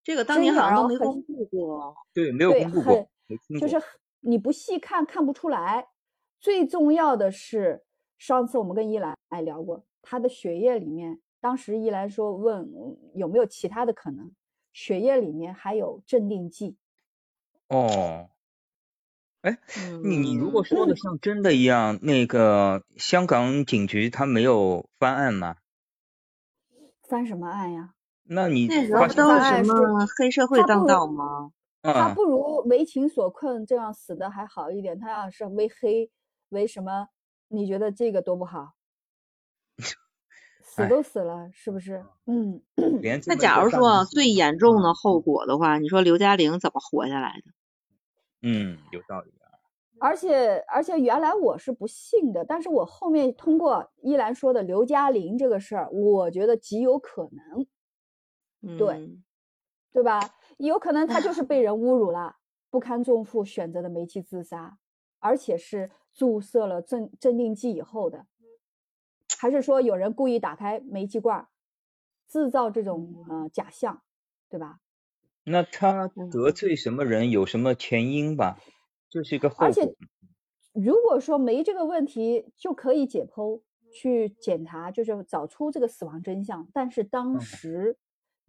这个当年好像都没公布过，对，没 有公布过，就是你不细看看不出来。最重要的是，上次我们跟依兰哎聊过，他的血液里面，当时依兰说问有没有其他的可能，血液里面还有镇定剂。哦，哎，你你如果说的像真的一样，那个香港警局他没有翻案吗？翻什么案呀？那你那时候都是什么黑社会当道吗？他不如为情所困这样死的还好一点。他要是为黑为什么？你觉得这个多不好？死都死了，是不是？嗯。那假如说最严重的后果的话，你说刘嘉玲怎么活下来的？嗯，有道理啊。而且而且原来我是不信的，但是我后面通过依兰说的刘嘉玲这个事儿，我觉得极有可能。对，对吧？有可能他就是被 人侮辱了，不堪重负，选择的煤气自杀，而且是注射了镇镇定剂以后的，还是说有人故意打开煤气罐，制造这种呃假象，对吧？那他得罪什么人，有什么前因吧？这是一个后果。而且如果说没这个问题，就可以解剖去检查，就是找出这个死亡真相。但是当时。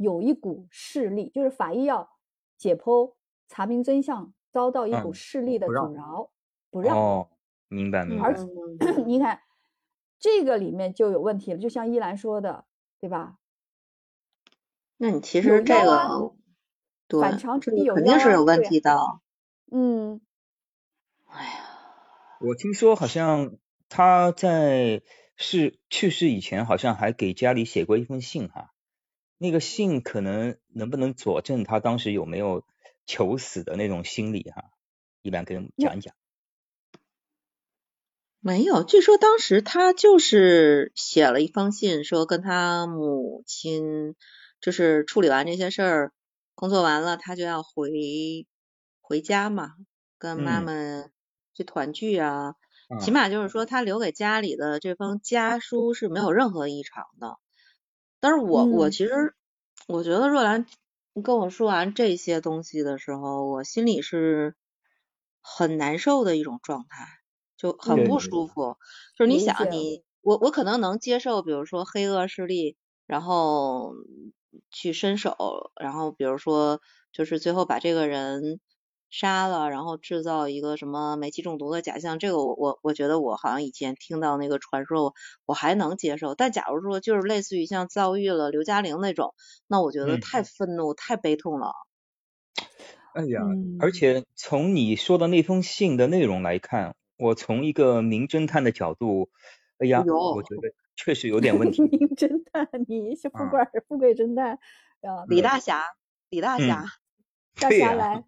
有一股势力，就是法医要解剖查明真相，遭到一股势力的阻挠，不让。哦，明白明白。而且 你看，这个里面就有问题了，就像依兰说的，对吧？那你其实这个反常之必有肯定是有问题的。嗯。哎呀，我听说好像他在是去世以前，好像还给家里写过一封信哈。那个信可能能不能佐证他当时有没有求死的那种心理哈？一般跟我们讲一讲。没有，据说当时他就是写了一封信，说跟他母亲就是处理完这些事儿，工作完了，他就要回回家嘛，跟妈妈去团聚啊。起码就是说，他留给家里的这封家书是没有任何异常的。但是我我其实我觉得若兰跟我说完这些东西的时候，我心里是很难受的一种状态，就很不舒服。就是你想你我我可能能接受，比如说黑恶势力，然后去伸手，然后比如说就是最后把这个人。杀了，然后制造一个什么煤气中毒的假象，这个我我我觉得我好像以前听到那个传说，我还能接受。但假如说就是类似于像遭遇了刘嘉玲那种，那我觉得太愤怒、太悲痛了。哎呀，而且从你说的那封信的内容来看，我从一个名侦探的角度，哎呀，我觉得确实有点问题。名侦探，你是富贵富贵侦探啊？李大侠，李大侠，大侠来。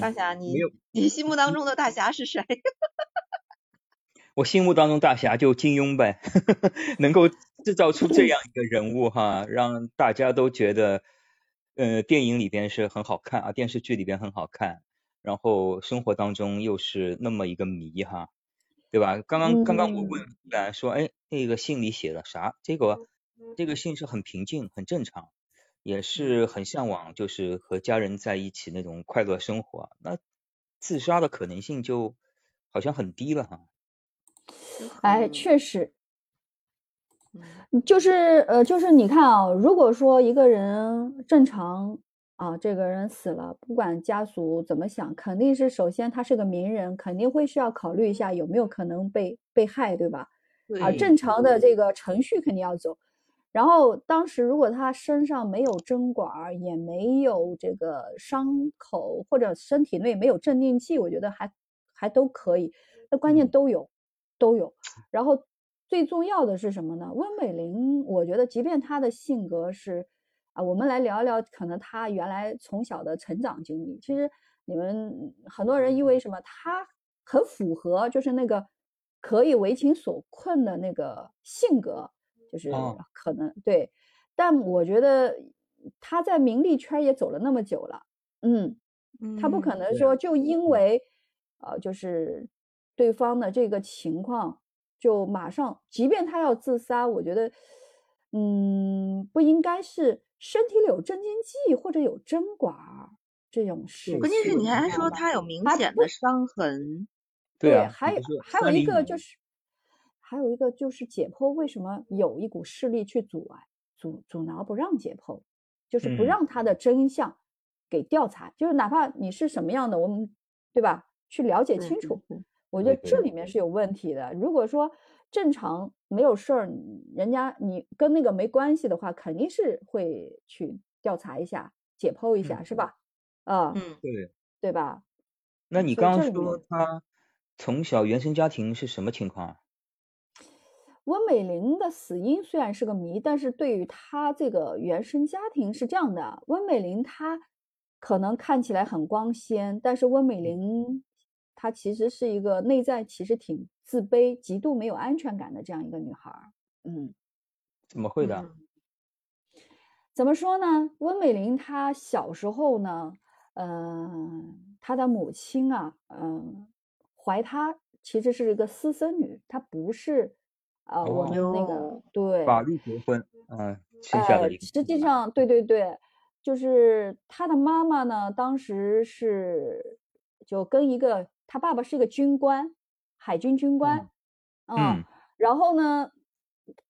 大侠，你你心目当中的大侠是谁？我心目当中大侠就金庸呗，能够制造出这样一个人物哈，让大家都觉得呃电影里边是很好看啊，电视剧里边很好看，然后生活当中又是那么一个谜哈，对吧？刚刚刚刚我问来说，哎，那个信里写了啥？这个这个信是很平静，很正常。也是很向往，就是和家人在一起那种快乐生活。那自杀的可能性就好像很低了哈。哎，确实，就是呃，就是你看啊，如果说一个人正常啊，这个人死了，不管家属怎么想，肯定是首先他是个名人，肯定会需要考虑一下有没有可能被被害，对吧？啊，正常的这个程序肯定要走。然后当时如果他身上没有针管，也没有这个伤口，或者身体内没有镇定剂，我觉得还还都可以。那关键都有，都有。然后最重要的是什么呢？温美玲，我觉得即便她的性格是啊，我们来聊一聊，可能他原来从小的成长经历。其实你们很多人因为什么，他很符合，就是那个可以为情所困的那个性格。就是可能对，但我觉得他在名利圈也走了那么久了，嗯，他不可能说就因为呃，就是对方的这个情况就马上，即便他要自杀，我觉得嗯，不应该是身体里有镇静剂或者有针管这种事。关键是你还说他有明显的伤痕，对，还有还有一个就是。还有一个就是解剖，为什么有一股势力去阻碍、阻阻挠不让解剖，就是不让他的真相给调查，就是哪怕你是什么样的，我们对吧？去了解清楚。我觉得这里面是有问题的。如果说正常没有事儿，人家你跟那个没关系的话，肯定是会去调查一下、解剖一下，是吧？啊，嗯，对，对吧？那你刚刚说他从小原生家庭是什么情况？温美玲的死因虽然是个谜，但是对于她这个原生家庭是这样的：温美玲她可能看起来很光鲜，但是温美玲她其实是一个内在其实挺自卑、极度没有安全感的这样一个女孩。嗯，怎么会的？怎么说呢？温美玲她小时候呢，嗯，她的母亲啊，嗯，怀她其实是一个私生女，她不是。啊，我们那个对法律结婚，嗯，呃，实际上，对对对，就是他的妈妈呢，当时是就跟一个他爸爸是一个军官，海军军官，嗯，然后呢，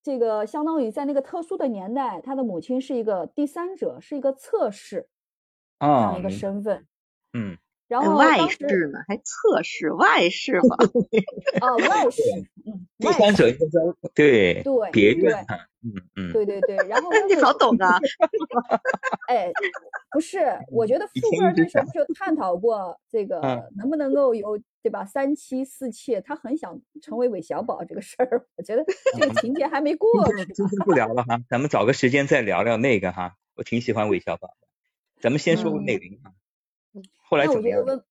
这个相当于在那个特殊的年代，他的母亲是一个第三者，是一个侧室，这样一个身份，嗯。然后外室呢，还侧室外室吗？哦，外室，嗯，第三者应该对对别院，嗯嗯，对对对。然后你好懂啊！哎，不是，我觉得富贵那时候就探讨过这个能不能够有对吧？三妻四妾，他很想成为韦小宝这个事儿。我觉得这个情节还没过。今天不聊了 哈，咱们找个时间再聊聊那个哈。我挺喜欢韦小宝的，咱们先说美玲哈。后来那我觉得温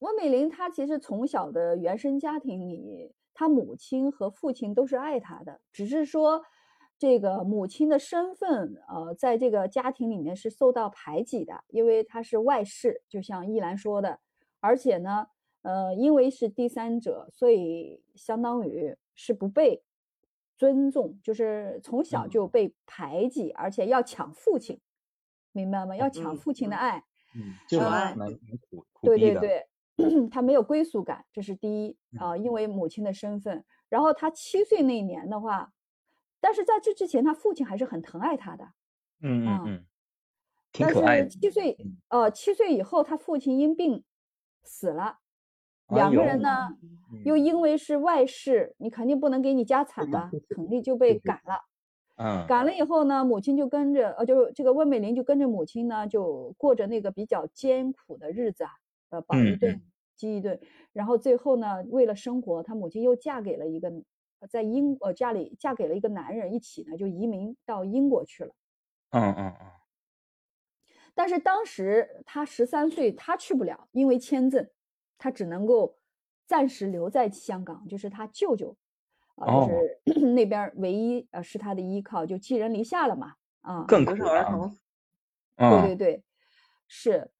温美玲她其实从小的原生家庭里，她母亲和父亲都是爱她的，只是说这个母亲的身份，呃，在这个家庭里面是受到排挤的，因为她是外室，就像依兰说的，而且呢，呃，因为是第三者，所以相当于是不被尊重，就是从小就被排挤，而且要抢父亲，明白吗？要抢父亲的爱。嗯，就蛮蛮苦苦对对对，他没有归属感，这是第一啊，因为母亲的身份。然后他七岁那年的话，但是在这之前，他父亲还是很疼爱他的。嗯嗯嗯，但是七岁呃七岁以后，他父亲因病死了，两个人呢又因为是外事，你肯定不能给你家产啊，肯定就被赶了。嗯，赶了。以后呢，母亲就跟着，呃，就这个温美玲就跟着母亲呢，就过着那个比较艰苦的日子啊，呃，饱一顿饥一顿，然后最后呢，为了生活，她母亲又嫁给了一个在英呃家里嫁给了一个男人，一起呢就移民到英国去了。嗯嗯嗯。但是当时她十三岁，她去不了，因为签证，她只能够暂时留在香港，就是她舅舅。啊，就是 那边唯一呃是他的依靠，就寄人篱下了嘛，啊，更可儿童，对对对，是，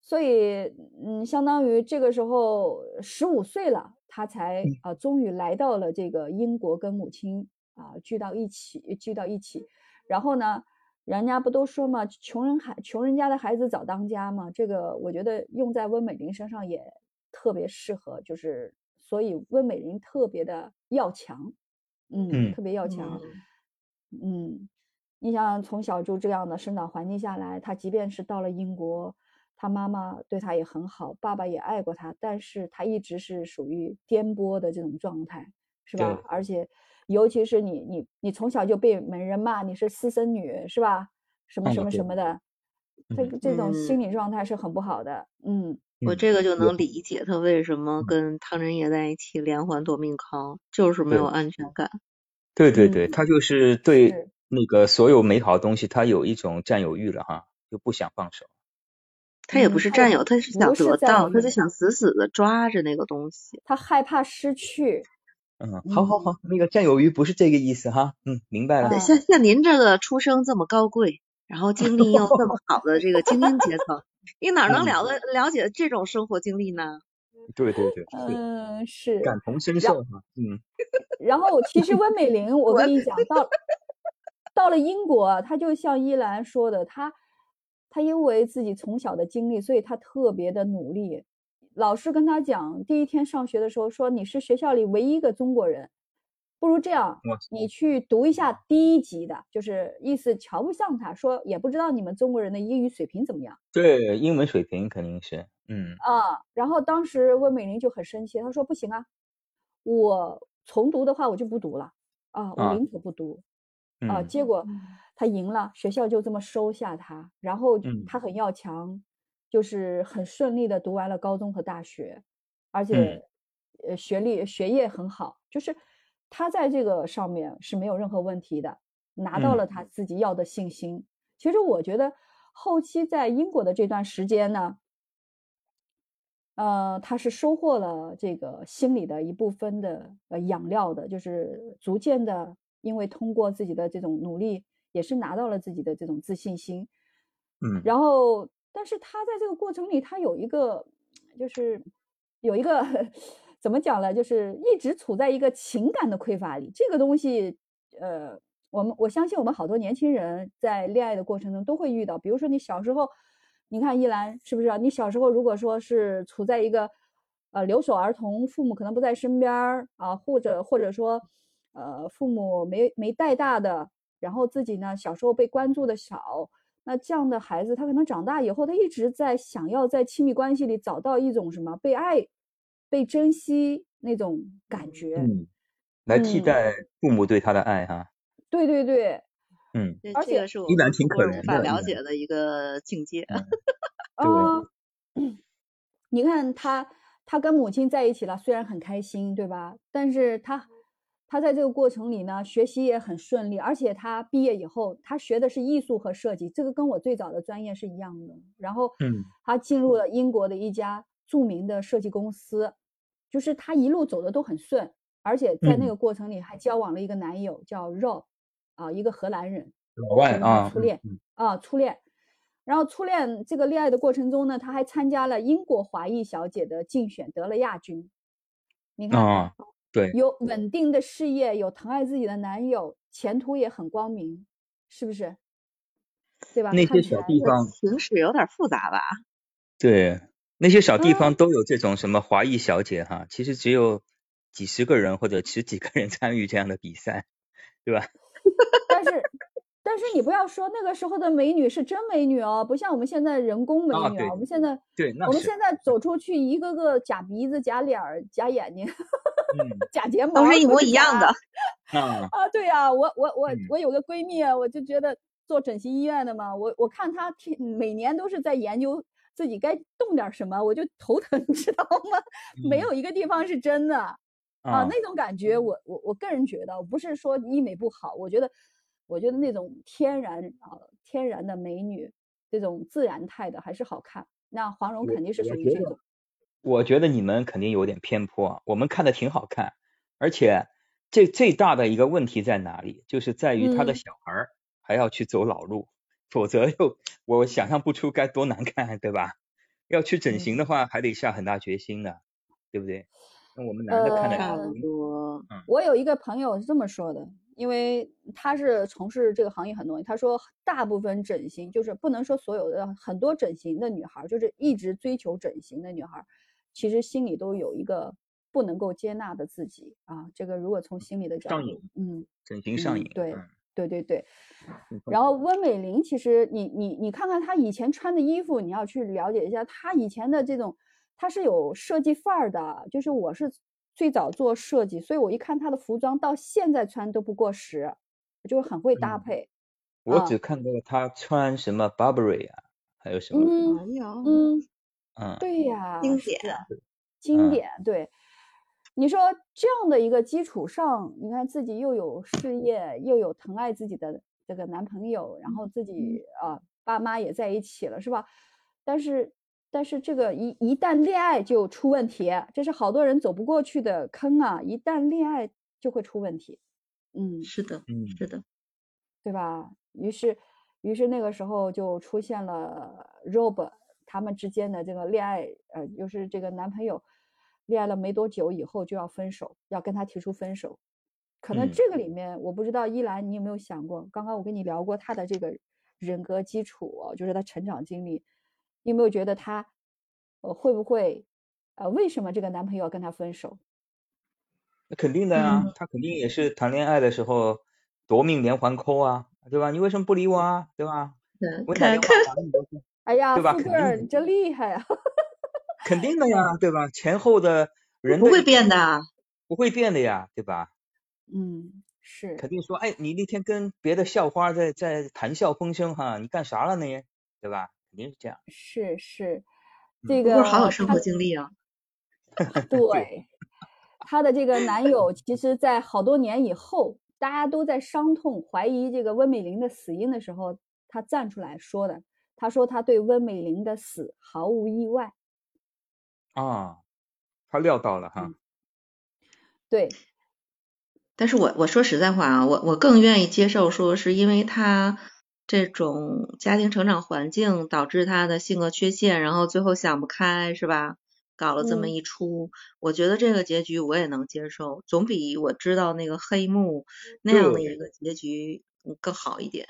所以嗯，相当于这个时候十五岁了，他才啊终于来到了这个英国，跟母亲啊聚到一起，聚到一起，然后呢，人家不都说嘛，穷人孩穷人家的孩子早当家嘛，这个我觉得用在温美玲身上也特别适合，就是。所以温美玲特别的要强，嗯，特别要强，嗯，你想从小就这样的生长环境下来，她即便是到了英国，她妈妈对他也很好，爸爸也爱过他，但是他一直是属于颠簸的这种状态，是吧？而且，尤其是你你你从小就被门人骂你是私生女，是吧？什么什么什么的，这个这种心理状态是很不好的。嗯，我这个就能理解他为什么跟汤镇业在一起连环夺命 call，就是没有安全感。对对对，他就是对那个所有美好的东西，他有一种占有欲了哈，就不想放手。他也不是占有，他是想得到，他就想死死的抓着那个东西，他害怕失去。嗯，好好好，那个占有欲不是这个意思哈。嗯，明白了。像像您这个出生这么高贵，然后经历又这么好的这个精英阶层，你哪能了了了解这种生活经历呢？对对对，嗯，是感同身受哈。嗯。然后其实温美玲，我跟你讲，到到了英国，她就像依兰说的，他。他因为自己从小的经历，所以他特别的努力。老师跟他讲，第一天上学的时候说：“你是学校里唯一一个中国人，不如这样，你去读一下第一级的，就是意思瞧不上他，说也不知道你们中国人的英语水平怎么样。”对，英文水平肯定是，嗯啊。然后当时温美玲就很生气，她说：“不行啊，我重读的话我就不读了啊，我宁可不读啊。”结果。他赢了，学校就这么收下他，然后他很要强，就是很顺利的读完了高中和大学，而且，呃，学历学业很好，就是他在这个上面是没有任何问题的，拿到了他自己要的信心。其实我觉得后期在英国的这段时间呢，呃，他是收获了这个心理的一部分的呃养料的，就是逐渐的，因为通过自己的这种努力。也是拿到了自己的这种自信心，嗯，然后，但是他在这个过程里，他有一个，就是有一个 怎么讲呢？就是一直处在一个情感的匮乏里。这个东西，呃，我们我相信我们好多年轻人在恋爱的过程中都会遇到。比如说你小时候，你看依兰是不是啊？你小时候如果说是处在一个呃留守儿童，父母可能不在身边儿啊，或者或者说呃父母没没带大的。然后自己呢，小时候被关注的少，那这样的孩子，他可能长大以后，他一直在想要在亲密关系里找到一种什么被爱、被珍惜那种感觉，嗯，来替代父母对他的爱哈。对对对，嗯，而且是我们挺可无法了解的一个境界。啊，你看他，他跟母亲在一起了，虽然很开心，对吧？但是他。他在这个过程里呢，学习也很顺利，而且他毕业以后，他学的是艺术和设计，这个跟我最早的专业是一样的。然后，嗯，他进入了英国的一家著名的设计公司，就是他一路走的都很顺，而且在那个过程里还交往了一个男友叫 Rob，啊，一个荷兰人，老外啊，初恋啊，初恋。然后初恋这个恋爱的过程中呢，他还参加了英国华裔小姐的竞选，得了亚军。你看。对，有稳定的事业，有疼爱自己的男友，前途也很光明，是不是？对吧？那些小地方形势有点复杂吧？对，那些小地方都有这种什么华裔小姐哈，其实只有几十个人或者十几个人 参与这样的比赛，对吧？但是。但是你不要说那个时候的美女是真美女哦，不像我们现在人工美女啊。我们现在，对，我们现在走出去一个个假鼻子、假脸儿、假眼睛、假睫毛，都是一模一样的。啊啊，对呀，我我我我有个闺蜜，我就觉得做整形医院的嘛，我我看她天每年都是在研究自己该动点什么，我就头疼，知道吗？没有一个地方是真的啊，那种感觉，我我我个人觉得，不是说医美不好，我觉得。我觉得那种天然啊，天然的美女，这种自然态的还是好看。那黄蓉肯定是属于这种。我觉得你们肯定有点偏颇，我们看的挺好看，而且这最大的一个问题在哪里？就是在于他的小孩还要去走老路，否则又我想象不出该多难看，对吧？要去整形的话，还得下很大决心呢，对不对？那我们男的看的差不多。我有一个朋友是这么说的。因为他是从事这个行业很多年，他说大部分整形就是不能说所有的很多整形的女孩，就是一直追求整形的女孩，其实心里都有一个不能够接纳的自己啊。这个如果从心理的角度，上瘾，嗯，整形上瘾，对，对对对。然后温美玲，其实你你你看看她以前穿的衣服，你要去了解一下她以前的这种，她是有设计范儿的，就是我是最早做设计，所以我一看她的服装到现在穿都不过时，就是很会搭配。我只看过她穿什么 Burberry 啊，还有什么？嗯嗯嗯，对呀，经典，经典，对。你说这样的一个基础上，你看自己又有事业，又有疼爱自己的这个男朋友，然后自己啊爸妈也在一起了，是吧？但是但是这个一一旦恋爱就出问题，这是好多人走不过去的坑啊！一旦恋爱就会出问题，嗯，是的，嗯，是的，对吧？于是于是那个时候就出现了 Rob 他们之间的这个恋爱，呃，又是这个男朋友。恋爱了没多久以后就要分手，要跟他提出分手，可能这个里面我不知道依兰你有没有想过？刚刚我跟你聊过他的这个人格基础，就是他成长经历，你有没有觉得他呃会不会呃为什么这个男朋友要跟他分手？那肯定的呀，他肯定也是谈恋爱的时候夺命连环扣啊，对吧？你为什么不理我啊？对吧？我打电话打那么多次，哎呀，对吧？富贵儿你真厉害啊！肯定的呀，对吧？前后的人不会变的，不会变的呀，对吧？嗯，是。肯定说，哎，你那天跟别的校花在在谈笑风生哈，你干啥了呢？对吧？肯定是这样。是是，这个好有生活经历啊。对，她的这个男友，其实在好多年以后，大家都在伤痛怀疑这个温美玲的死因的时候，他站出来说的，他说他对温美玲的死毫无意外。啊，他料到了哈，对，但是我我说实在话啊，我我更愿意接受说是因为他这种家庭成长环境导致他的性格缺陷，然后最后想不开是吧？搞了这么一出，我觉得这个结局我也能接受，总比我知道那个黑幕那样的一个结局更好一点。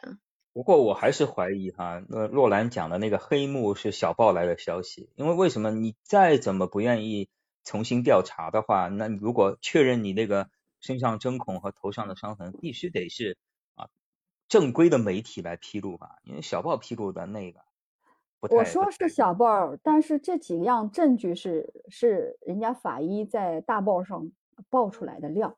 不过我还是怀疑哈，那洛兰讲的那个黑幕是小报来的消息，因为为什么你再怎么不愿意重新调查的话，那如果确认你那个身上针孔和头上的伤痕，必须得是啊正规的媒体来披露吧，因为小报披露的那个，我说是小报，但是这几样证据是是人家法医在大报上爆出来的料。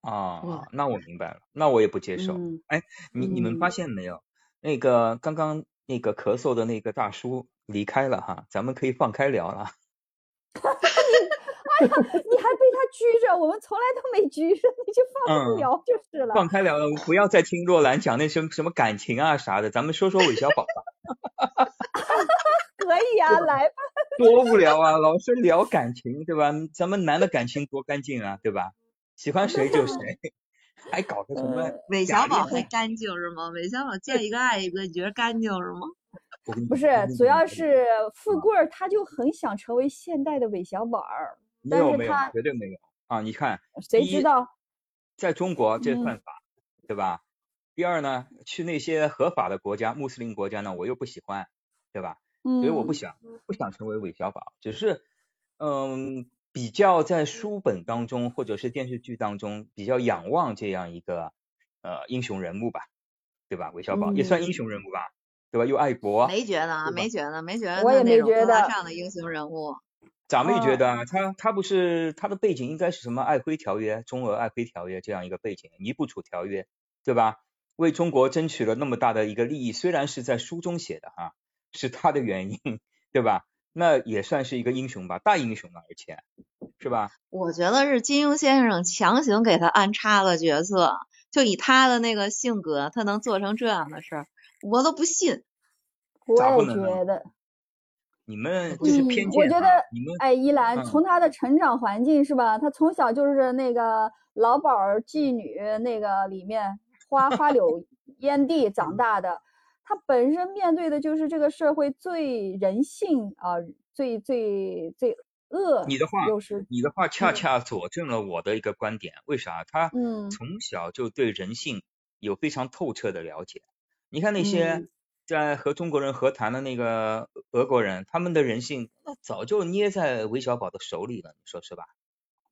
啊，那我明白了，那我也不接受。哎，你你们发现没有？那个刚刚那个咳嗽的那个大叔离开了哈，咱们可以放开聊了。哎呀，你还被他拘着，我们从来都没拘着，你就放开聊就是了。放开聊了，不要再听若兰讲那什么什么感情啊啥的，咱们说说韦小宝吧。可以啊，来吧。多无聊啊，老是聊感情，对吧？咱们男的感情多干净啊，对吧？喜欢谁就谁，还搞个什么？韦小宝还干净是吗？韦小宝见一个爱一个，你觉得干净是吗？不是，主要是富贵儿他就很想成为现代的韦小宝儿，没有没有，绝对没有啊！你看，谁知道，在中国这犯法，对吧？第二呢，去那些合法的国家，穆斯林国家呢，我又不喜欢，对吧？所以我不想不想成为韦小宝，只是嗯。比较在书本当中或者是电视剧当中比较仰望这样一个呃英雄人物吧，对吧？韦小宝也算英雄人物吧，对吧？又爱国，没觉得，没觉得，没觉得，我也没觉得上的英雄人物，咋没觉得啊？他他不是他的背景应该是什么《爱辉条约》《中俄爱辉条约》这样一个背景，《尼布楚条约》，对吧？为中国争取了那么大的一个利益，虽然是在书中写的哈，是他的原因，对吧？那也算是一个英雄吧，大英雄了，而且是吧？我觉得是金庸先生强行给他安插了角色，就以他的那个性格，他能做成这样的事儿，我都不信。我也觉得。你们就是偏见。我觉得，哎，依兰从他的成长环境是吧？他从小就是那个老鸨妓女那个里面花花柳烟地长大的。他本身面对的就是这个社会最人性啊，最最最恶。你的话，又是你的话，恰恰佐证了我的一个观点。为啥？他从小就对人性有非常透彻的了解。你看那些在和中国人和谈的那个俄国人，他们的人性那早就捏在韦小宝的手里了，你说是吧？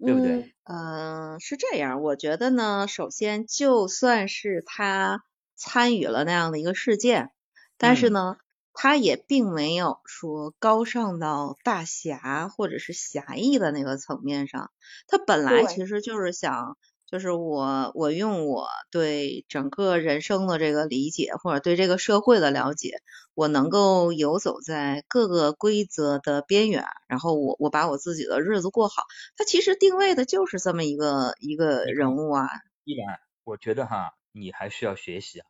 对不对？嗯，是这样。我觉得呢，首先就算是他。参与了那样的一个事件，但是呢，他也并没有说高尚到大侠或者是侠义的那个层面上，他本来其实就是想。就是我，我用我对整个人生的这个理解，或者对这个社会的了解，我能够游走在各个规则的边缘，然后我我把我自己的日子过好。他其实定位的就是这么一个一个人物啊。依然，我觉得哈，你还需要学习啊，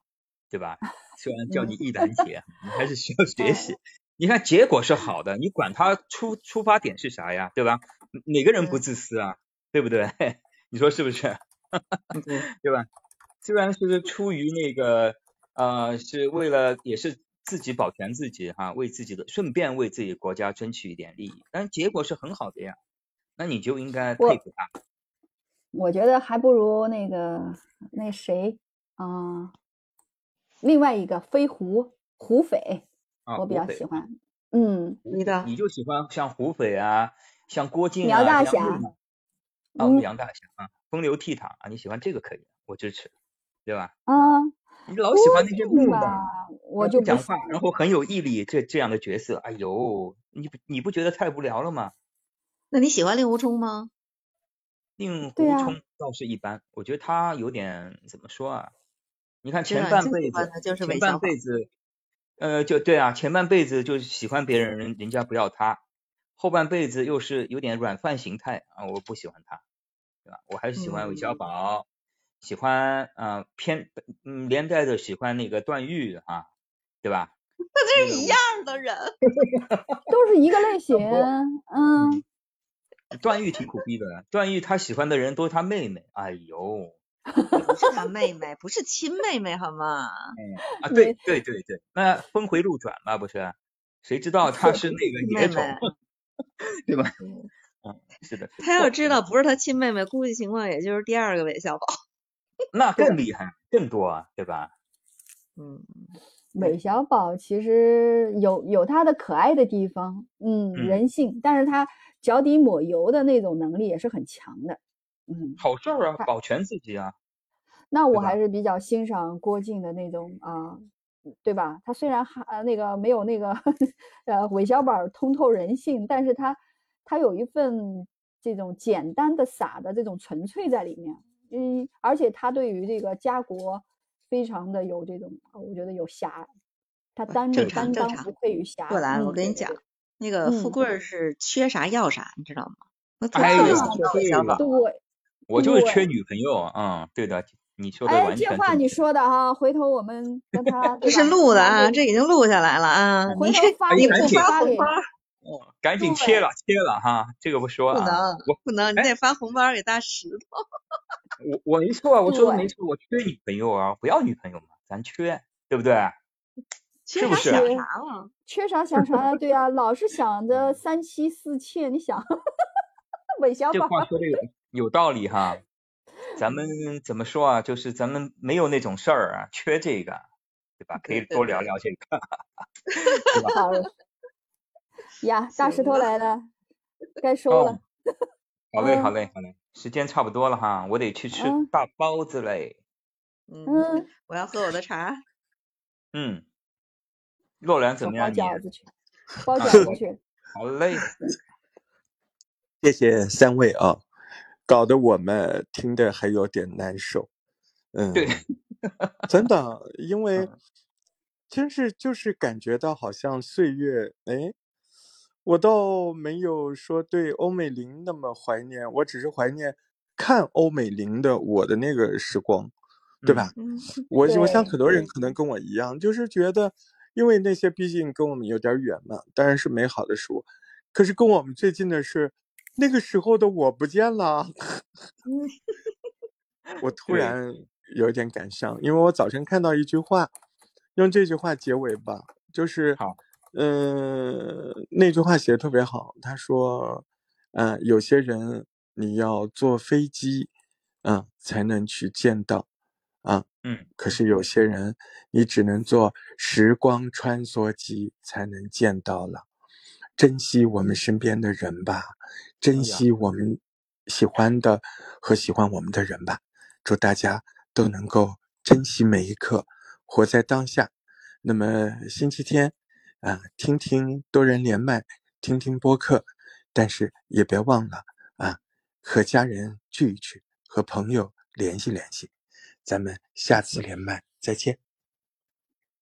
对吧？虽然叫你一兰姐，你还是需要学习。你看结果是好的，你管他出出发点是啥呀，对吧？哪个人不自私啊？对不对？你说是不是？对吧？虽然是出于那个呃，是为了也是自己保全自己哈，为自己的顺便为自己国家争取一点利益，但结果是很好的呀。那你就应该佩服他。我觉得还不如那个那谁啊，另外一个飞狐胡斐，我比较喜欢。嗯，你的你就喜欢像胡斐啊，像郭靖啊，苗大侠啊，杨大侠啊。风流倜傥啊，你喜欢这个可以，我支持，对吧？啊，你老喜欢那些木的，我就讲话，然后很有毅力这这样的角色，哎呦，你不你不觉得太无聊了吗？那你喜欢令狐冲吗？令狐冲倒是一般，我觉得他有点怎么说啊？你看前半辈子，前半辈子，呃，就对啊，前半辈子就喜欢别人，人家不要他，后半辈子又是有点软饭形态啊，我不喜欢他。对吧我还是喜欢韦小宝，喜欢啊偏嗯连带着喜欢那个段誉啊，对吧？那这是一样的人，都是一个类型。嗯，段誉挺苦逼的，段誉他喜欢的人都是他妹妹。哎呦，不是他妹妹，不是亲妹妹，好吗？啊，对对对对，那峰回路转嘛，不是？谁知道他是那个野 种，对吧？嗯是的，他要知道不是他亲妹妹，估计情况也就是第二个韦小宝。那更厉害，更多啊，对吧？嗯，韦小宝其实有有他的可爱的地方，嗯，人性，但是他脚底抹油的那种能力也是很强的，嗯，好事啊，保全自己啊。那我还是比较欣赏郭靖的那种啊，对吧？他虽然还那个没有那个呃韦小宝通透人性，但是他。他有一份这种简单的傻的这种纯粹在里面，嗯，而且他对于这个家国非常的有这种，我觉得有侠，他担担当不愧于侠。过来，我跟你讲，那个富贵是缺啥要啥，你知道吗？哎呀，对，我就是缺女朋友，嗯，对的，你说的完全。哎，这话你说的哈，回头我们跟他这是录的啊，这已经录下来了啊，回头发你不发红包。哦，赶紧切了，切了哈，这个不说啊，不能，我不能，你得发红包给大石头。我我没错，我说的没错，我缺女朋友啊，不要女朋友嘛，咱缺，对不对？缺啥想啥了？缺啥想啥，对呀，老是想着三妻四妾，你想，韦小宝。这话说的有有道理哈，咱们怎么说啊？就是咱们没有那种事儿啊，缺这个，对吧？可以多聊聊这个，对吧？呀，大石头来了，该收了。好嘞，好嘞，好嘞，时间差不多了哈，我得去吃大包子嘞。嗯，我要喝我的茶。嗯，洛兰怎么样？包饺子去，包饺子去。好嘞。谢谢三位啊，搞得我们听的还有点难受。嗯，对，真的，因 为真是就是感觉到好像岁月哎。我倒没有说对欧美玲那么怀念，我只是怀念看欧美玲的我的那个时光，对吧？我我想很多人可能跟我一样，就是觉得，因为那些毕竟跟我们有点远嘛，当然是美好的事物。可是跟我们最近的是，那个时候的我不见了。我突然有点感伤，因为我早晨看到一句话，用这句话结尾吧，就是好。嗯，那句话写的特别好。他说：“嗯，有些人你要坐飞机，嗯，才能去见到，啊，嗯。可是有些人你只能坐时光穿梭机才能见到了。珍惜我们身边的人吧，珍惜我们喜欢的和喜欢我们的人吧。祝大家都能够珍惜每一刻，活在当下。那么星期天。”啊，听听多人连麦，听听播客，但是也别忘了啊，和家人聚一聚，和朋友联系联系。咱们下次连麦再见。